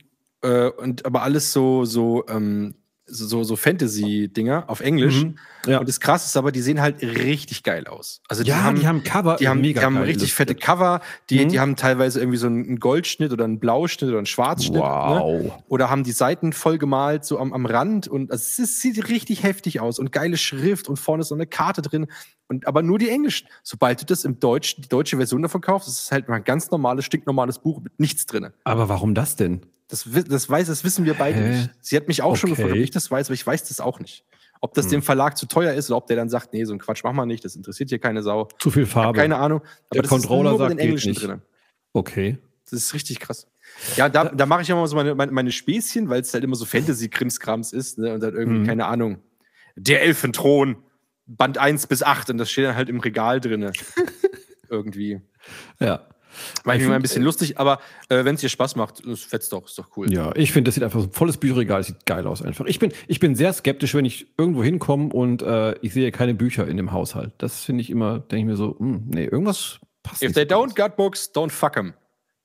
Äh, und aber alles so, so, ähm, so, so, Fantasy-Dinger auf Englisch. Mhm. Ja. Und das krasse ist aber, die sehen halt richtig geil aus. Also die ja, haben, die haben Cover, die haben, mega die haben richtig fette. Cover, die, Mhm. die haben teilweise irgendwie so einen Goldschnitt oder einen Blauschnitt oder einen Schwarzschnitt. Ne? Wow. Oder haben die Seiten voll gemalt, so am, am Rand. Und also es sieht richtig heftig aus und geile Schrift und vorne ist so eine Karte drin. Und aber nur die englischen. Sobald du das im Deutsch, die deutsche Version davon kaufst, ist es halt mal ein ganz normales, stinknormales Buch mit nichts drin. Aber warum das denn? Das, das weiß, das wissen wir beide Hä? nicht. Sie hat mich auch schon Okay. gefragt, ob ich das weiß, aber ich weiß das auch nicht. Ob das dem Verlag zu teuer ist oder ob der dann sagt, nee, so ein Quatsch machen wir nicht, das interessiert hier keine Sau. Zu viel Farbe. keine Ahnung. Der das Controller sagt, den geht Englischen nicht. drin. Okay. Das ist richtig krass. Ja, da, da mache ich immer so meine, meine, meine Späßchen, weil es halt immer so Fantasy-Krimskrams ist. Ne? Und dann irgendwie, Mhm. keine Ahnung, der Elfenthron, Band 1 bis 8. Und das steht dann halt im Regal drin. *laughs* irgendwie. Ja. War Ich mal ein bisschen lustig, aber äh, wenn es dir Spaß macht, ist fetzt doch, ist doch cool. Ja, ich finde, das sieht einfach so ein volles Bücherregal, sieht geil aus einfach. Ich bin, ich bin sehr skeptisch, wenn ich irgendwo hinkomme und äh, ich sehe keine Bücher in dem Haushalt. Das finde ich immer, denke ich mir so, hm, nee, irgendwas passt If nicht. they so don't got books, don't fuck them.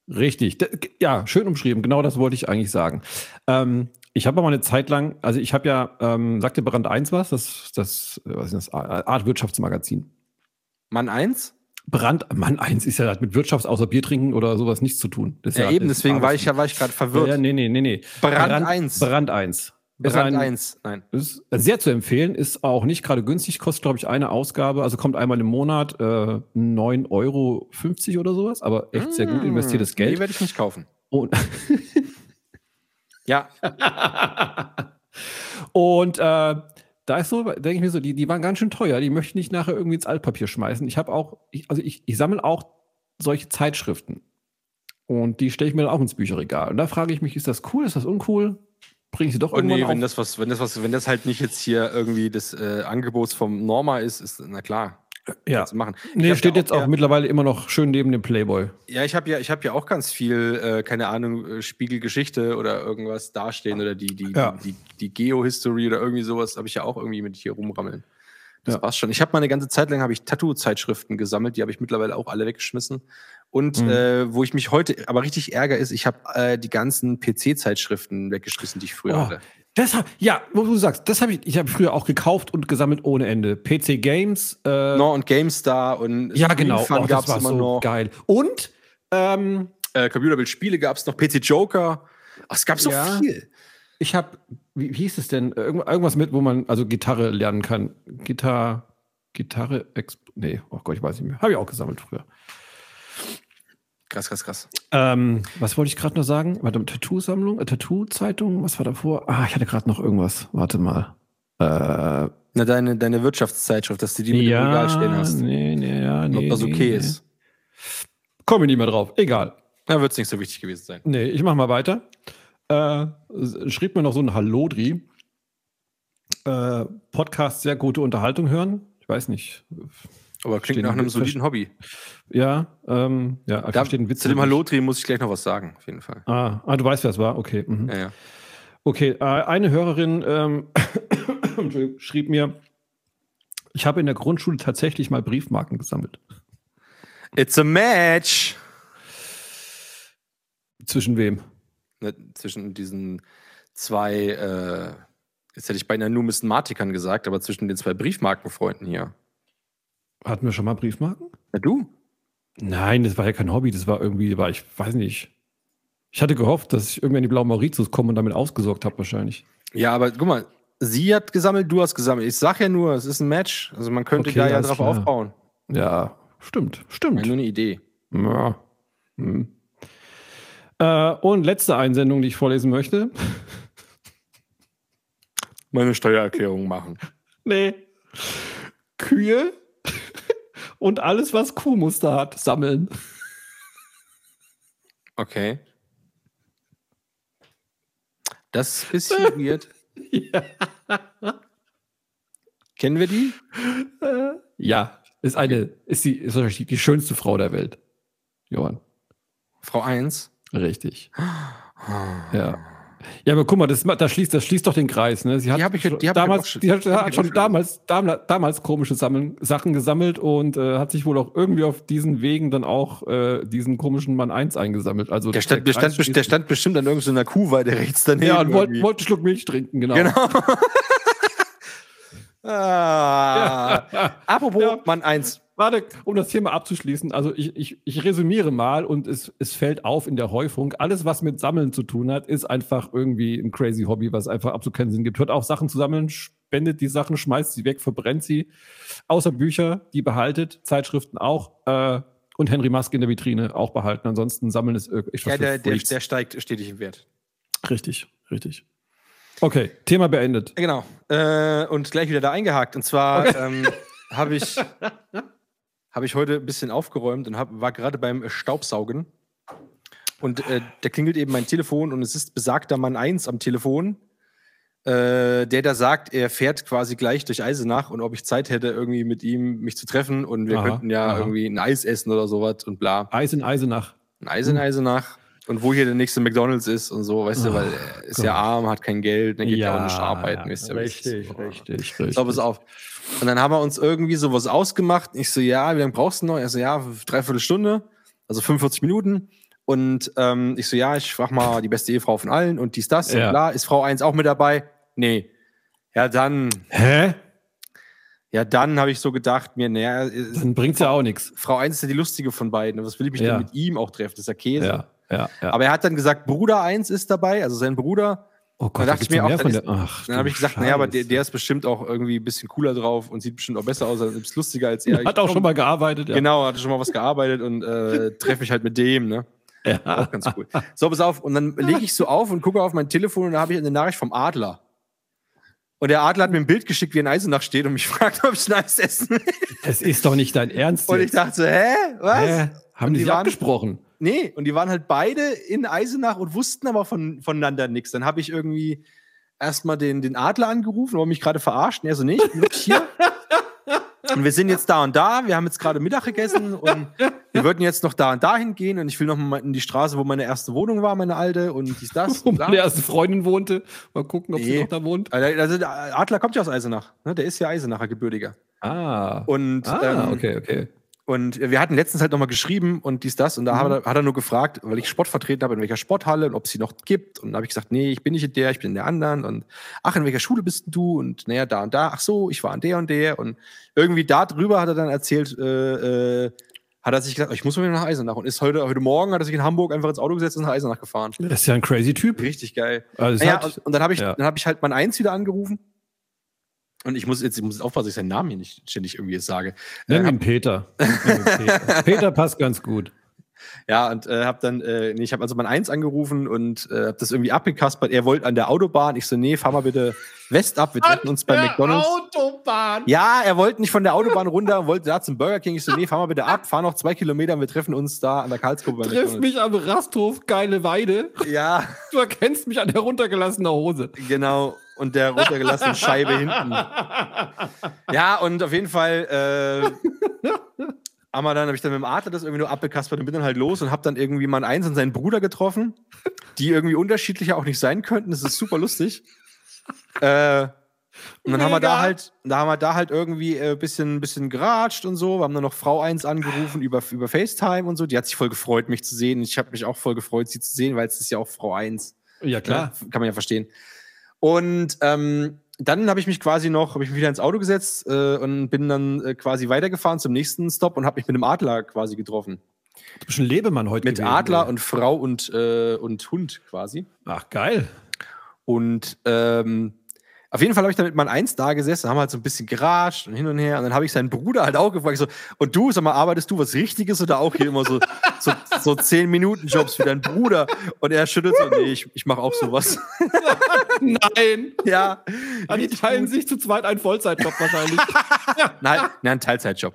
Richtig. Ja, schön umschrieben. Genau das wollte ich eigentlich sagen. Ähm, ich habe aber eine Zeit lang, also ich habe ja, ähm, sagte Brand 1 was? Das, das, äh, was ist das? Art Wirtschaftsmagazin. Mann 1? Brand, Mann 1 ist ja hat mit Wirtschafts außer Bier trinken oder sowas nichts zu tun. Das ist Ja, eben, deswegen war ich, ja- war ich gerade Ja, verwirrt. ja, nee, nee, nee, nee. Brand 1. Brand 1. Das ist Brand ein- 1. Nein. Ist sehr zu empfehlen, ist auch nicht gerade günstig, kostet, glaube ich, eine Ausgabe, also kommt einmal im Monat äh, 9,50 Euro oder sowas, aber echt sehr gut investiertes Nee, Geld. werde ich nicht kaufen. Und, Ja, *laughs* und äh, da ist so, denke ich mir so, die, die waren ganz schön teuer, die möchte ich nicht nachher irgendwie ins Altpapier schmeißen. Ich habe auch, ich, also ich, ich sammle auch solche Zeitschriften. Und die stelle ich mir dann auch ins Bücherregal. Und da frage ich mich, ist das cool, ist das uncool? Bringe ich sie doch Oh irgendwann nee, auf? wenn das was, wenn das was, wenn das halt nicht jetzt hier irgendwie das äh, Angebots vom Norma ist, ist na klar, ja. du machen. Ich Nee, hab steht ja jetzt auch ja, mittlerweile immer noch schön neben dem Playboy. Ja, ich habe ja, ich habe ja auch ganz viel, äh, keine Ahnung, äh, Spiegelgeschichte oder irgendwas dastehen oder die, die, Ja. die, die, die Geo-History oder irgendwie sowas habe ich ja auch irgendwie mit hier rumrammeln. Das Ja. passt schon. Ich habe mal eine ganze Zeit lang habe ich Tattoo-Zeitschriften gesammelt, die habe ich mittlerweile auch alle weggeschmissen. Und Mhm. äh, wo ich mich heute aber richtig ärgere, ist, ich habe äh, die ganzen PC-Zeitschriften weggeschmissen, die ich früher Oh, hatte. Das hab, ja, wo du sagst, das habe ich, ich habe früher auch gekauft und gesammelt ohne Ende. PC Games, äh, No und GameStar und ja genau, Fun oh, gab es immer so noch. geil. Und ähm, Äh, Computerbild-Spiele gab es noch, PC Joker. Ach, es gab so Ja. viel. ich habe, wie, wie hieß es denn? Irgend- Irgendwas mit, wo man also Gitarre lernen kann. Gitarre, Gitarre, Exp nee, oh Gott, ich weiß nicht mehr. Habe ich auch gesammelt früher. Krass, krass, krass. Ähm, was wollte ich gerade noch sagen? Warte, Tattoo-Sammlung, äh, Tattoo-Zeitung, was war davor? Ah, ich hatte gerade noch irgendwas. Warte mal. Äh, Na, deine, deine Wirtschaftszeitschrift, dass du die mit dem Regal stehen hast. Nee, nee, ja, nee. ob das okay nee. ist. Komme ich nicht mehr drauf. Egal. Da wird es nicht so wichtig gewesen sein. Nee, ich mach mal weiter. Äh, schrieb mir noch so ein Hallodri. Äh, Podcast, sehr gute Unterhaltung hören. Ich weiß nicht. Aber klingt Verstehen- nach einem soliden Hobby. Ja, ähm, ja, Da, verstehe den Witz. zu dem. Hallo-Drehen muss ich gleich noch was sagen, auf jeden Fall. Ah, ah, du weißt, wer es war? Okay. Mhm. Ja, ja. Okay, äh, eine Hörerin ähm, *coughs* schrieb mir, ich habe in der Grundschule tatsächlich mal Briefmarken gesammelt. It's a match! Zwischen wem? Ne, zwischen diesen zwei, äh, jetzt hätte ich beinahe Numismatikern gesagt, aber zwischen den zwei Briefmarkenfreunden hier. Hatten wir schon mal Briefmarken? Na du? Nein, das war ja kein Hobby, das war irgendwie, war ich weiß nicht. Ich hatte gehofft, dass ich irgendwann in die Blauen Mauritius komme und damit ausgesorgt habe wahrscheinlich. Ja, aber guck mal, sie hat gesammelt, du hast gesammelt. Ich sag ja nur, es ist ein Match. Also man könnte Okay, da ja drauf klar. aufbauen. Ja, stimmt, Ja, stimmt. nur eine Idee. Ja. Hm. Äh, und letzte Einsendung, die ich vorlesen möchte. Meine Steuererklärung machen. *laughs* Nee. Kühe und alles, was Kuhmuster hat, sammeln. Okay. Das ist bisschen *laughs* weird. Ja. Kennen wir die? Ja, ist eine, ist die, ist wahrscheinlich die schönste Frau der Welt. Johann. Frau 1. Richtig. *gasps* Ja. Ja, aber guck mal, das, das, schließt, das schließt doch den Kreis. Ne? Sie hat Die hab ich- schon die hab ich auch damals, schon- die hat, schon damals, damals, damals komische Sammeln, Sachen gesammelt und äh, hat sich wohl auch irgendwie auf diesen Wegen dann auch äh, diesen komischen Mann 1 eingesammelt. Also Der stand, bestand, schließt der stand bestimmt an irgendeiner Kuhweide rechts daneben. Ja, und wollte irgendwie. wollt einen Schluck Milch trinken, genau. Genau. *laughs* *laughs* ah. Apropos Ja. Mann 1. Warte, um das Thema abzuschließen, also ich, ich, ich resümiere mal und es, es fällt auf in der Häufung, alles, was mit Sammeln zu tun hat, ist einfach irgendwie ein crazy Hobby, was einfach absolut keinen Sinn gibt. Hört auf, Sachen zu sammeln, spendet die Sachen, schmeißt sie weg, verbrennt sie. Außer Bücher, die behaltet, Zeitschriften auch äh, und Henry Musk in der Vitrine auch behalten. Ansonsten sammeln ist äh, was Ja, der, der, der steigt stetig im Wert. Richtig, richtig. Okay, Thema beendet. Ja, Genau. Äh, und gleich wieder da eingehakt. Und zwar ähm, habe ich, *laughs* hab ich heute ein bisschen aufgeräumt und hab, war gerade beim Staubsaugen. Und äh, da klingelt eben mein Telefon und es ist besagter Mann 1 am Telefon, äh, der da sagt, er fährt quasi gleich durch Eisenach und ob ich Zeit hätte, irgendwie mit ihm mich zu treffen und wir Aha, könnten ja aha. irgendwie ein Eis essen oder sowas und bla. Eis in Eisenach. Ein Eis in Eisenach. Und wo hier der nächste McDonalds ist und so, weißt du, weil er ist ja Gott. arm, hat kein Geld, dann geht ja auch nicht arbeiten. wie es richtig, ist. richtig, richtig. So, pass auf. Und dann haben wir uns irgendwie sowas ausgemacht. Ich so, ja, wie lange brauchst du noch? Er so, ja, dreiviertel Stunde, also 45 Minuten. Und ähm, ich so, ja, ich frag mal die beste Ehefrau von allen und dies, das. Ja. Und klar, ist Frau 1 auch mit dabei? Nee. Ja, dann, Hä? ja, dann habe ich so gedacht, mir, naja, ist- Dann bringt's ja auch nichts. Frau 1 ist ja die lustige von beiden. Was will ich mich Ja. denn mit ihm auch treffen? Das ist ja Käse. Ja, ja, ja. Aber er hat dann gesagt, Bruder 1 ist dabei, also sein Bruder. oh da dachte ich mir auch, dann ist- Ach, Dann habe ich gesagt, naja, aber der, der ist bestimmt auch irgendwie ein bisschen cooler drauf und sieht bestimmt auch besser aus, also ist lustiger als er. hat auch Ich- schon mal gearbeitet. Ja. Genau, hatte schon mal was gearbeitet und äh, treffe mich halt mit dem, ne? Ja. Auch ganz cool. So, pass auf. Und dann lege ich so auf und gucke auf mein Telefon und da habe ich eine Nachricht vom Adler. Und der Adler hat mir ein Bild geschickt, wie ein Eisenach steht und mich *laughs* fragt, ob ich ein Eis essen will. Das ist doch nicht dein Ernst. Und ich jetzt. dachte so, hä? Was? Hä? Haben Und die die sich waren- abgesprochen? Nee, und die waren halt beide in Eisenach und wussten aber von, voneinander nichts. Dann habe ich irgendwie erstmal den, den Adler angerufen, wo er mich gerade verarscht. Er so, nee, ich bin hier. *laughs* und wir sind jetzt da und da. Wir haben jetzt gerade Mittag gegessen und wir würden jetzt noch da und dahin gehen. Und ich will noch mal in die Straße, wo meine erste Wohnung war, meine alte. Und dies, das. *laughs* Wo meine erste Freundin wohnte. Mal gucken, ob sie Nee. noch da wohnt. Also also der Adler kommt ja aus Eisenach. Ne? Der ist ja Eisenacher Gebürtiger. Ah. Und ah, ähm, okay, okay. Und wir hatten letztens halt nochmal geschrieben und dies, das. Und da hat, er, hat er nur gefragt, weil ich Sport vertreten habe, in welcher Sporthalle und ob es sie noch gibt. Und dann habe ich gesagt, nee, ich bin nicht in der, ich bin in der anderen. Und ach, in welcher Schule bist du? Und naja, da und da. Ach so, ich war an der und der. Und irgendwie darüber hat er dann erzählt, äh, äh, hat er sich gesagt, ich muss mal wieder nach Eisenach. Und ist heute, heute Morgen hat er sich in Hamburg einfach ins Auto gesetzt und nach Eisenach gefahren. Das ist ja ein crazy Typ. Richtig geil. Also Naja, hat, und, und dann habe ich, ja. dann hab ich halt mein Eins wieder angerufen. Und ich muss jetzt, ich muss aufpassen, dass ich seinen Namen hier nicht ständig irgendwie jetzt sage. nenn Äh, ihn Peter. Nenn ihn Peter. *laughs* Peter passt ganz gut. Ja, und äh, habe dann, äh, nee, ich habe also mein Eins angerufen und äh, habe das irgendwie abgekaspert. Er wollte an der Autobahn. Ich so, nee, fahr mal bitte West ab. Wir treffen uns bei McDonalds. Autobahn. Ja, er wollte nicht von der Autobahn runter, wollte da zum Burger King. Ich so, nee, fahr mal bitte ab, fahr noch zwei Kilometer und wir treffen uns da an der Karlsgrube bei Triff mich am Rasthof, geile Weide. Ja, Du erkennst mich an der runtergelassenen Hose. genau. Und der runtergelassenen Scheibe hinten. *laughs* Ja, und auf jeden Fall äh, haben wir dann, habe ich dann mit dem Adler das irgendwie nur abgekaspert und bin dann halt los und habe dann irgendwie mal eins und seinen Bruder getroffen, die irgendwie unterschiedlicher auch nicht sein könnten. Das ist super lustig. Äh, und dann haben wir da halt, da haben wir da halt irgendwie ein äh, bisschen, bisschen geratscht und so. Wir haben dann noch Frau 1 angerufen über, über FaceTime und so. Die hat sich voll gefreut, mich zu sehen. Ich habe mich auch voll gefreut, sie zu sehen, weil es ist ja auch Frau 1. Ja, Ja, kann man ja verstehen. Und ähm, dann habe ich mich quasi noch, habe ich mich wieder ins Auto gesetzt äh, und bin dann äh, quasi weitergefahren zum nächsten Stop und habe mich mit einem Adler quasi getroffen. Du bist ein Lebemann heute Mit gewesen, Adler ey. und Frau und, äh, und Hund quasi. Ach, geil. Und ähm, auf jeden Fall habe ich dann mit meinem Eins da gesessen, haben halt so ein bisschen geratscht und hin und her. Und dann habe ich seinen Bruder halt auch gefragt, so, und du, sag mal, arbeitest du was Richtiges oder auch hier immer so, so, so 10-Minuten-Jobs wie dein Bruder? Und er schüttelt so, nee, ich, ich mache auch sowas. Nein. ja. Ah, die teilen sich zu zweit einen Vollzeitjob wahrscheinlich. *laughs* Nein, nein, ein Teilzeitjob.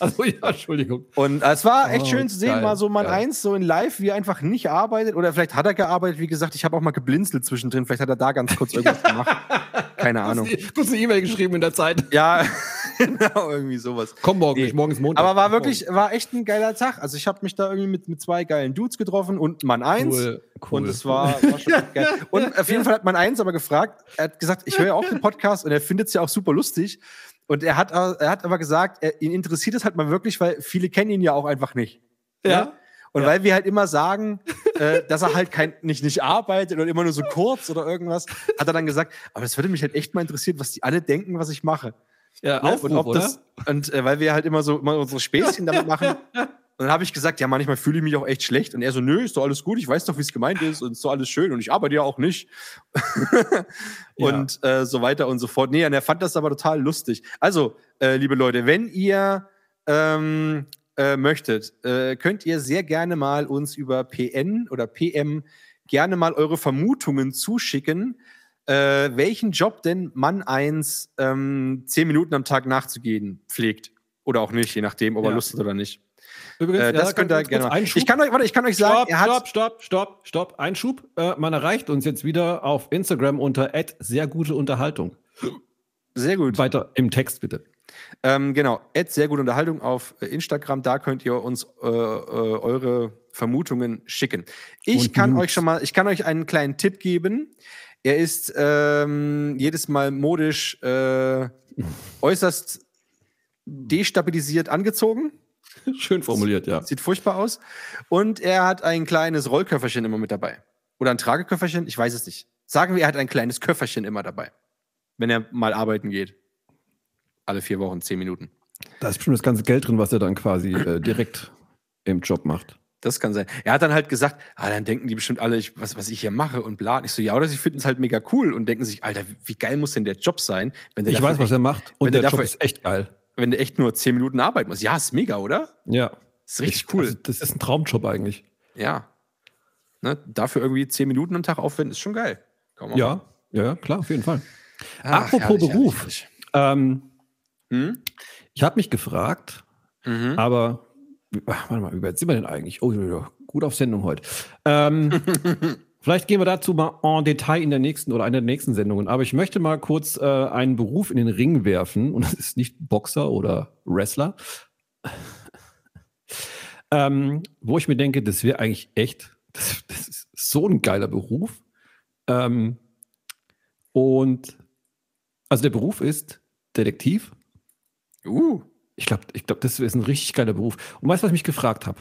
Also ja, Entschuldigung. Und äh, es war echt Oh, schön zu sehen, geil, mal so Mann geil. eins so in live, wie er einfach nicht arbeitet. Oder vielleicht hat er gearbeitet, wie gesagt, ich habe auch mal geblinzelt zwischendrin. Vielleicht hat er da ganz kurz *laughs* irgendwas gemacht. Keine Ahnung. Kurz eine E-Mail geschrieben in der Zeit. *laughs* Ja, *laughs* genau, irgendwie sowas. Komm morgen Nee. nicht, morgen ist Montag. Aber war wirklich, war echt ein geiler Tag. Also ich habe mich da irgendwie mit, mit zwei geilen Dudes getroffen und Mann eins. Cool, cool. Und es war, war schon geil. Und auf jeden Fall hat Mann eins aber gefragt, er hat gesagt, ich höre ja auch den Podcast und er findet es ja auch super lustig. Und er hat, er hat aber gesagt, er, ihn interessiert es halt mal wirklich, weil viele kennen ihn ja auch einfach nicht. Ja. Und Ja. weil wir halt immer sagen, äh, dass er halt kein, nicht, nicht arbeitet oder immer nur so kurz oder irgendwas, hat er dann gesagt, aber das würde mich halt echt mal interessieren, was die alle denken, was ich mache. Ja, Ne? Aufruf, und ob oder? das und äh, weil wir halt immer so immer unsere Späßchen damit machen. *laughs* Und dann habe ich gesagt, ja, manchmal fühle ich mich auch echt schlecht. Und er so, nö, ist doch alles gut, ich weiß doch, wie es gemeint ist und ist doch alles schön und ich arbeite ja auch nicht. *laughs* und äh, so weiter und so fort. Nee, und er fand das aber total lustig. Also, äh, liebe Leute, wenn ihr ähm, äh, möchtet, äh, könnt ihr sehr gerne mal uns über PN oder PM gerne mal eure Vermutungen zuschicken, äh, welchen Job denn Mann 1 ähm, zehn Minuten am Tag nachzugehen pflegt. Oder auch nicht, je nachdem, ob er Ja. Lust hat oder nicht. Übrigens, Äh, ja, das könnt ihr gerne machen. Ich kann euch, warte, ich kann euch sagen, Stopp, er hat. stopp, stopp, stopp, stopp. Einschub. Äh, man erreicht uns jetzt wieder auf Instagram unter sehr gute Unterhaltung. Sehr gut. Weiter im Text bitte. Ähm, genau, Ed, sehr gute Unterhaltung auf äh, Instagram. Da könnt ihr uns äh, äh, eure Vermutungen schicken. Ich Und kann News. euch schon mal, ich kann euch einen kleinen Tipp geben. Er ist ähm, jedes Mal modisch äh, *laughs* äußerst destabilisiert angezogen. *laughs* Schön formuliert, ja. Sieht furchtbar aus. Und er hat ein kleines Rollköfferchen immer mit dabei. Oder ein Trageköfferchen, ich weiß es nicht. Sagen wir, er hat ein kleines Köfferchen immer dabei. Wenn er mal arbeiten geht. Alle vier Wochen, zehn Minuten. Da ist bestimmt das ganze Geld drin, was er dann quasi äh, direkt im Job macht. Das kann sein. Er hat dann halt gesagt, ah, dann denken die bestimmt alle, ich, was, was ich hier mache und bla. Und ich so, ja, oder sie finden es halt mega cool und denken sich, Alter, wie geil muss denn der Job sein, wenn der, Ich dafür weiß, was er macht. Und der der Job dafür- ist echt geil. Wenn der echt nur zehn Minuten arbeiten muss. Ja, ist mega, oder? Ja. Ist richtig Ich- cool. Also, das ist ein Traumjob eigentlich. ja. Ne, dafür irgendwie zehn Minuten am Tag aufwenden, ist schon geil. Ja, ja, klar, auf jeden Fall. Ach, Apropos herrlich, Beruf. herrlich, Ähm, herrlich. ich habe mich gefragt, Hm? Mhm. aber ach, warte mal, wie weit sind wir denn eigentlich? Oh, gut auf Sendung heute. Ähm, *laughs* vielleicht gehen wir dazu mal en Detail in der nächsten oder einer der nächsten Sendungen. Aber ich möchte mal kurz äh, einen Beruf in den Ring werfen und das ist nicht Boxer oder Wrestler. *laughs* ähm, wo ich mir denke, das wäre eigentlich echt, das, das ist so ein geiler Beruf. Ähm, und also der Beruf ist Detektiv. Uh, Ich glaube, ich glaub, das ist ein richtig geiler Beruf. Und weißt du, was ich mich gefragt habe?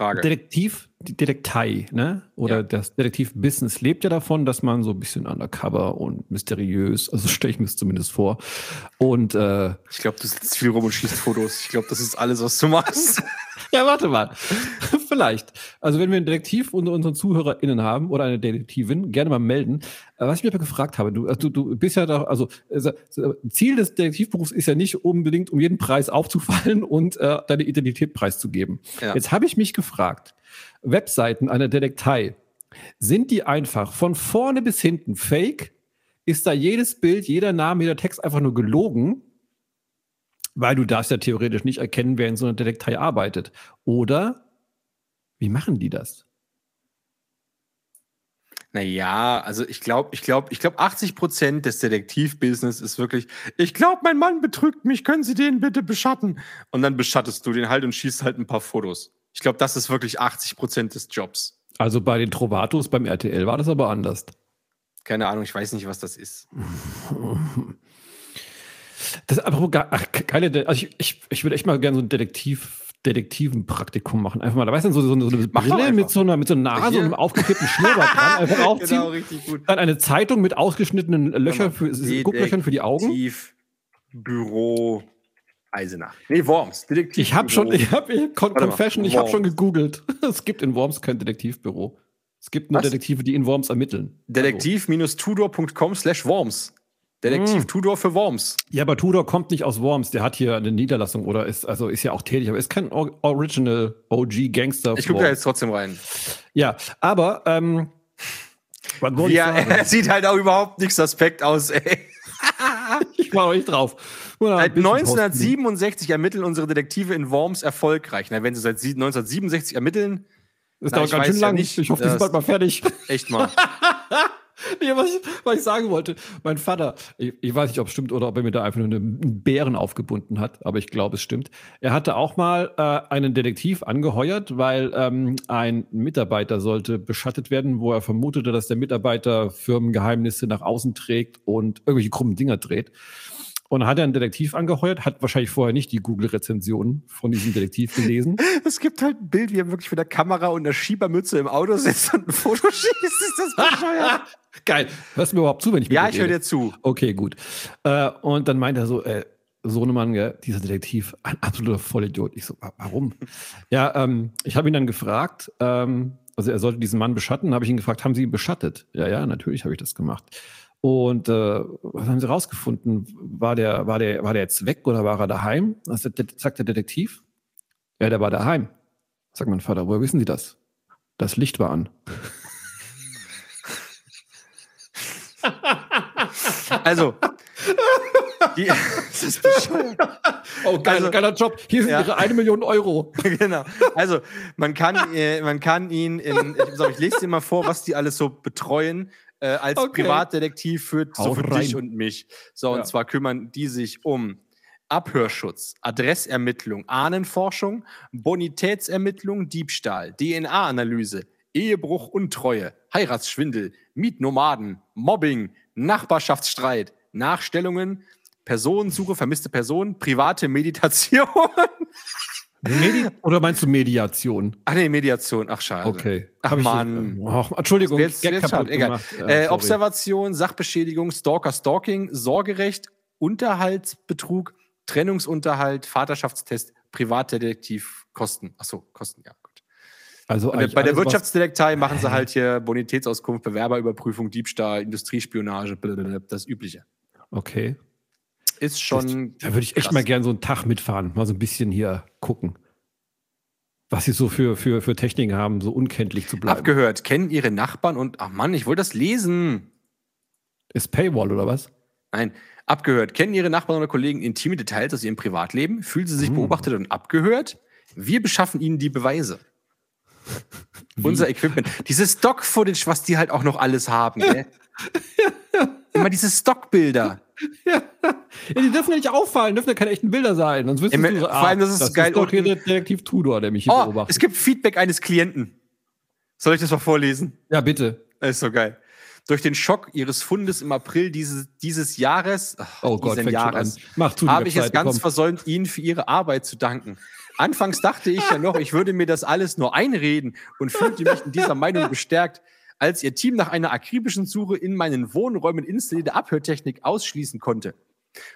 Frage. Detektiv, die Detektei, ne? Oder Ja. das Detektiv-Business lebt ja davon, dass man so ein bisschen undercover und mysteriös, also *laughs* stelle ich mir es zumindest vor. Und äh, ich glaube, du sitzt viel rum und schießt Fotos. Ich glaube, das ist alles, was du machst. *laughs* Ja, warte mal. *laughs* Vielleicht. Also, wenn wir einen Detektiv unter unseren ZuhörerInnen haben oder eine Detektivin, gerne mal melden. Äh, Was ich mich aber gefragt habe, du, also, du bist ja da, also äh, Ziel des Detektivberufs ist ja nicht unbedingt, um jeden Preis aufzufallen *laughs* und äh, deine Identität preiszugeben. Ja. Jetzt habe ich mich gefragt, Webseiten einer Detektei, sind die einfach von vorne bis hinten fake? Ist da jedes Bild, jeder Name, jeder Text einfach nur gelogen? Weil du darfst ja theoretisch nicht erkennen, wer in so einer Detektei arbeitet. Oder wie machen die das? Naja, also ich glaube, ich glaube, ich glaube, 80 Prozent des Detektivbusiness ist wirklich, ich glaube, mein Mann betrügt mich, können Sie den bitte beschatten? Und dann beschattest du den halt und schießt halt ein paar Fotos. Ich glaube, das ist wirklich 80 Prozent des Jobs. Also bei den Trovatos beim RTL war das aber anders. Keine Ahnung, ich weiß nicht, was das ist. *laughs* Das gar, ach, geile, also ich, ich, ich würde echt mal gerne so ein Detektiv, Detektivenpraktikum machen. Einfach mal, da weißt du, so, so, eine- so eine Mach Brille mit so einer, mit so einer Nase Hier. und einem aufgekippten *laughs* Schnurrbart dran, einfach aufziehen. Genau, richtig gut. Dann eine Zeitung mit ausgeschnittenen Löchern für, Gucklöchern für die Augen. Detektivbüro Eisenach. Nee, Worms. Detektiv. Ich habe schon, ich habe, ich, Con Confession, ich habe schon gegoogelt. *laughs* Es gibt in Worms kein Detektivbüro. Es gibt nur Was? Detektive, die in Worms ermitteln. Detektiv-tudor.com slash Worms. Detektiv Mm. Tudor für Worms. Ja, aber Tudor kommt nicht aus Worms. Der hat hier eine Niederlassung oder ist, also ist ja auch tätig, aber ist kein Or Original OG Gangster. Ich gucke da jetzt trotzdem rein. Ja, aber, ähm, Ja, er *laughs* sieht halt auch überhaupt nicht suspekt aus, ey. *laughs* Ich war noch nicht drauf. Seit bisschen 1967 ermitteln unsere Detektive in Worms erfolgreich. Na, wenn sie seit sie- 1967 ermitteln, posten. Das Na, dauert ganz schön ja lang. nicht, ich hoffe, die sind bald mal fertig. echt mal. *laughs* *laughs* Nee, was, ich, was ich sagen wollte, mein Vater, ich, ich weiß nicht, ob es stimmt oder ob er mir da einfach nur einen Bären aufgebunden hat, aber ich glaube, es stimmt. Er hatte auch mal äh, einen Detektiv angeheuert, weil ähm, ein Mitarbeiter sollte beschattet werden, wo er vermutete, dass der Mitarbeiter Firmengeheimnisse nach außen trägt und irgendwelche krummen Dinger dreht. Und hat er einen Detektiv angeheuert, hat wahrscheinlich vorher nicht die Google-Rezensionen von diesem Detektiv gelesen. *laughs* Es gibt halt ein Bild, wie er wirklich mit der Kamera und einer Schiebermütze im Auto sitzt und ein Foto schießt. Ist das bescheuert? *laughs* Geil. Hörst du mir überhaupt zu, wenn ich ja, ich höre dir zu. Okay, gut. Äh, und dann meint er so, äh, Sohnemann, gell, dieser Detektiv, ein absoluter Vollidiot. Ich so, "Wa- warum? ja, ähm, ich habe ihn dann gefragt, ähm, also er sollte diesen Mann beschatten, habe ich ihn gefragt, haben Sie ihn beschattet? Ja, ja, natürlich habe ich das gemacht. Und äh, was haben Sie rausgefunden? War der, war, der, war der jetzt weg oder war er daheim? Das sagt der, sagt der Detektiv. Ja, der war daheim. Sagt mein Vater, woher wissen Sie das? Das Licht war an. Also, *laughs* die, das ist bescheuert. Oh, geiler, Also- geiler Job. Hier sind Ja. Ihre eine Million Euro. *laughs* genau. Also, man kann, äh, man kann ihn in, ich, sag, ich lese dir mal vor, was die alles so betreuen. Äh, als Okay. Privatdetektiv für, so für dich und mich. So, Ja. und zwar kümmern die sich um Abhörschutz, Adressermittlung, Ahnenforschung, Bonitätsermittlung, Diebstahl, DNA-Analyse, Ehebruch, Untreue, Heiratsschwindel, Mietnomaden, Mobbing, Nachbarschaftsstreit, Nachstellungen, Personensuche, vermisste Personen, private Meditation. Medi oder meinst du Mediation? Ach nee, Mediation. Ach, schade. Okay. Ach, Hab ich, Mann. Oh, Entschuldigung, Jetzt, jetzt schade, egal. Ja, äh, sorry. Observation, Sachbeschädigung, Stalker, Stalking, Sorgerecht, Unterhaltsbetrug, Trennungsunterhalt, Vaterschaftstest, Privatdetektiv, Kosten. Achso, Kosten, ja. Also bei der Wirtschaftsdetektei machen sie halt hier Bonitätsauskunft, Bewerberüberprüfung, Diebstahl, Industriespionage, das Übliche. Okay. Ist schon. Da würde ich echt krass. mal gern so einen Tag mitfahren, mal so ein bisschen hier gucken. Was sie so für, für, für Techniken haben, so unkenntlich zu bleiben. Abgehört, kennen ihre Nachbarn und. Ach Mann, ich wollte das lesen. Ist Paywall oder was? Nein, abgehört. Kennen Ihre Nachbarn oder Kollegen intime Details aus Ihrem Privatleben? Fühlen Sie sich Hm. beobachtet und abgehört? Wir beschaffen Ihnen die Beweise. *laughs* Unser Equipment. Dieses Stock-Footage, was die halt auch noch alles haben. Gell? Immer diese Stockbilder. Ja, die dürfen ja nicht auffallen, dürfen ja keine echten Bilder sein. Sonst wüsstest Im- du so, vor allem, das ist das geil ist doch hier der Detektiv Tudor, der mich hier Oh, beobachtet. es gibt Feedback eines Klienten. Soll ich das mal vorlesen? ja, bitte. Das ist so geil. Durch den Schock Ihres Fundes im April dieses, dieses Jahres, Oh Gott, Jahres. Mach zu, habe ich es ganz komm. versäumt, Ihnen für Ihre Arbeit zu danken. Anfangs dachte ich ja noch, ich würde mir das alles nur einreden und fühlte mich in dieser Meinung bestärkt, als Ihr Team nach einer akribischen Suche in meinen Wohnräumen installierte Abhörtechnik ausschließen konnte.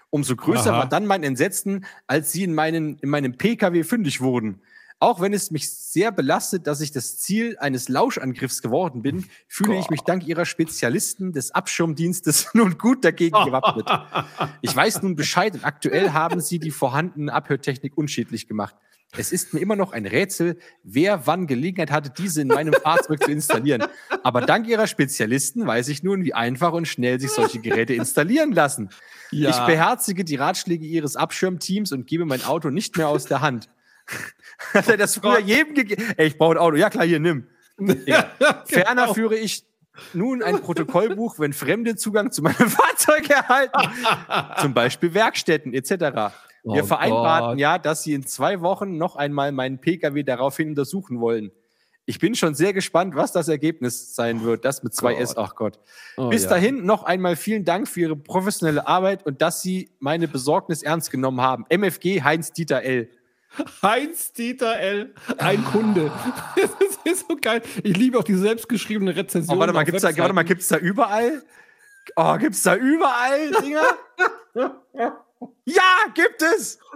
Umso größer Aha. war dann mein Entsetzen, als sie in, meinen, in meinem PKW fündig wurden. Auch wenn es mich sehr belastet, dass ich das Ziel eines Lauschangriffs geworden bin, fühle ich mich dank ihrer Spezialisten des Abschirmdienstes *laughs* nun gut dagegen gewappnet. Ich weiß nun Bescheid und aktuell haben sie die vorhandene Abhörtechnik unschädlich gemacht. Es ist mir immer noch ein Rätsel, wer wann Gelegenheit hatte, diese in meinem Fahrzeug zu installieren. Aber dank ihrer Spezialisten weiß ich nun, wie einfach und schnell sich solche Geräte installieren lassen. Ja. Ich beherzige die Ratschläge ihres Abschirmteams und gebe mein Auto nicht mehr aus der Hand. *laughs* Hat er das früher jedem gegeben? Ey, ich brauche ein Auto. Ja klar, hier, nimm. *laughs* Ja. Ferner genau. führe ich nun ein Protokollbuch, wenn Fremde Zugang zu meinem *laughs* Fahrzeug erhalten. Zum Beispiel Werkstätten etc. Wir Oh vereinbarten Gott. ja, dass sie in zwei Wochen noch einmal meinen Pkw daraufhin untersuchen wollen. Ich bin schon sehr gespannt, was das Ergebnis sein wird. Das mit zwei S, Gott. ach Gott. Oh, Bis ja. dahin noch einmal vielen Dank für Ihre professionelle Arbeit und dass Sie meine Besorgnis ernst genommen haben. MFG Heinz Dieter L. Heinz Dieter L., ein Kunde. *laughs* Das ist so geil. Ich liebe auch die selbstgeschriebene Rezension. Oh, warte mal, gibt's da, warte mal, Webseiten. gibt's da überall? Oh, gibt's da überall Dinger? *laughs* ja, gibt es! *laughs*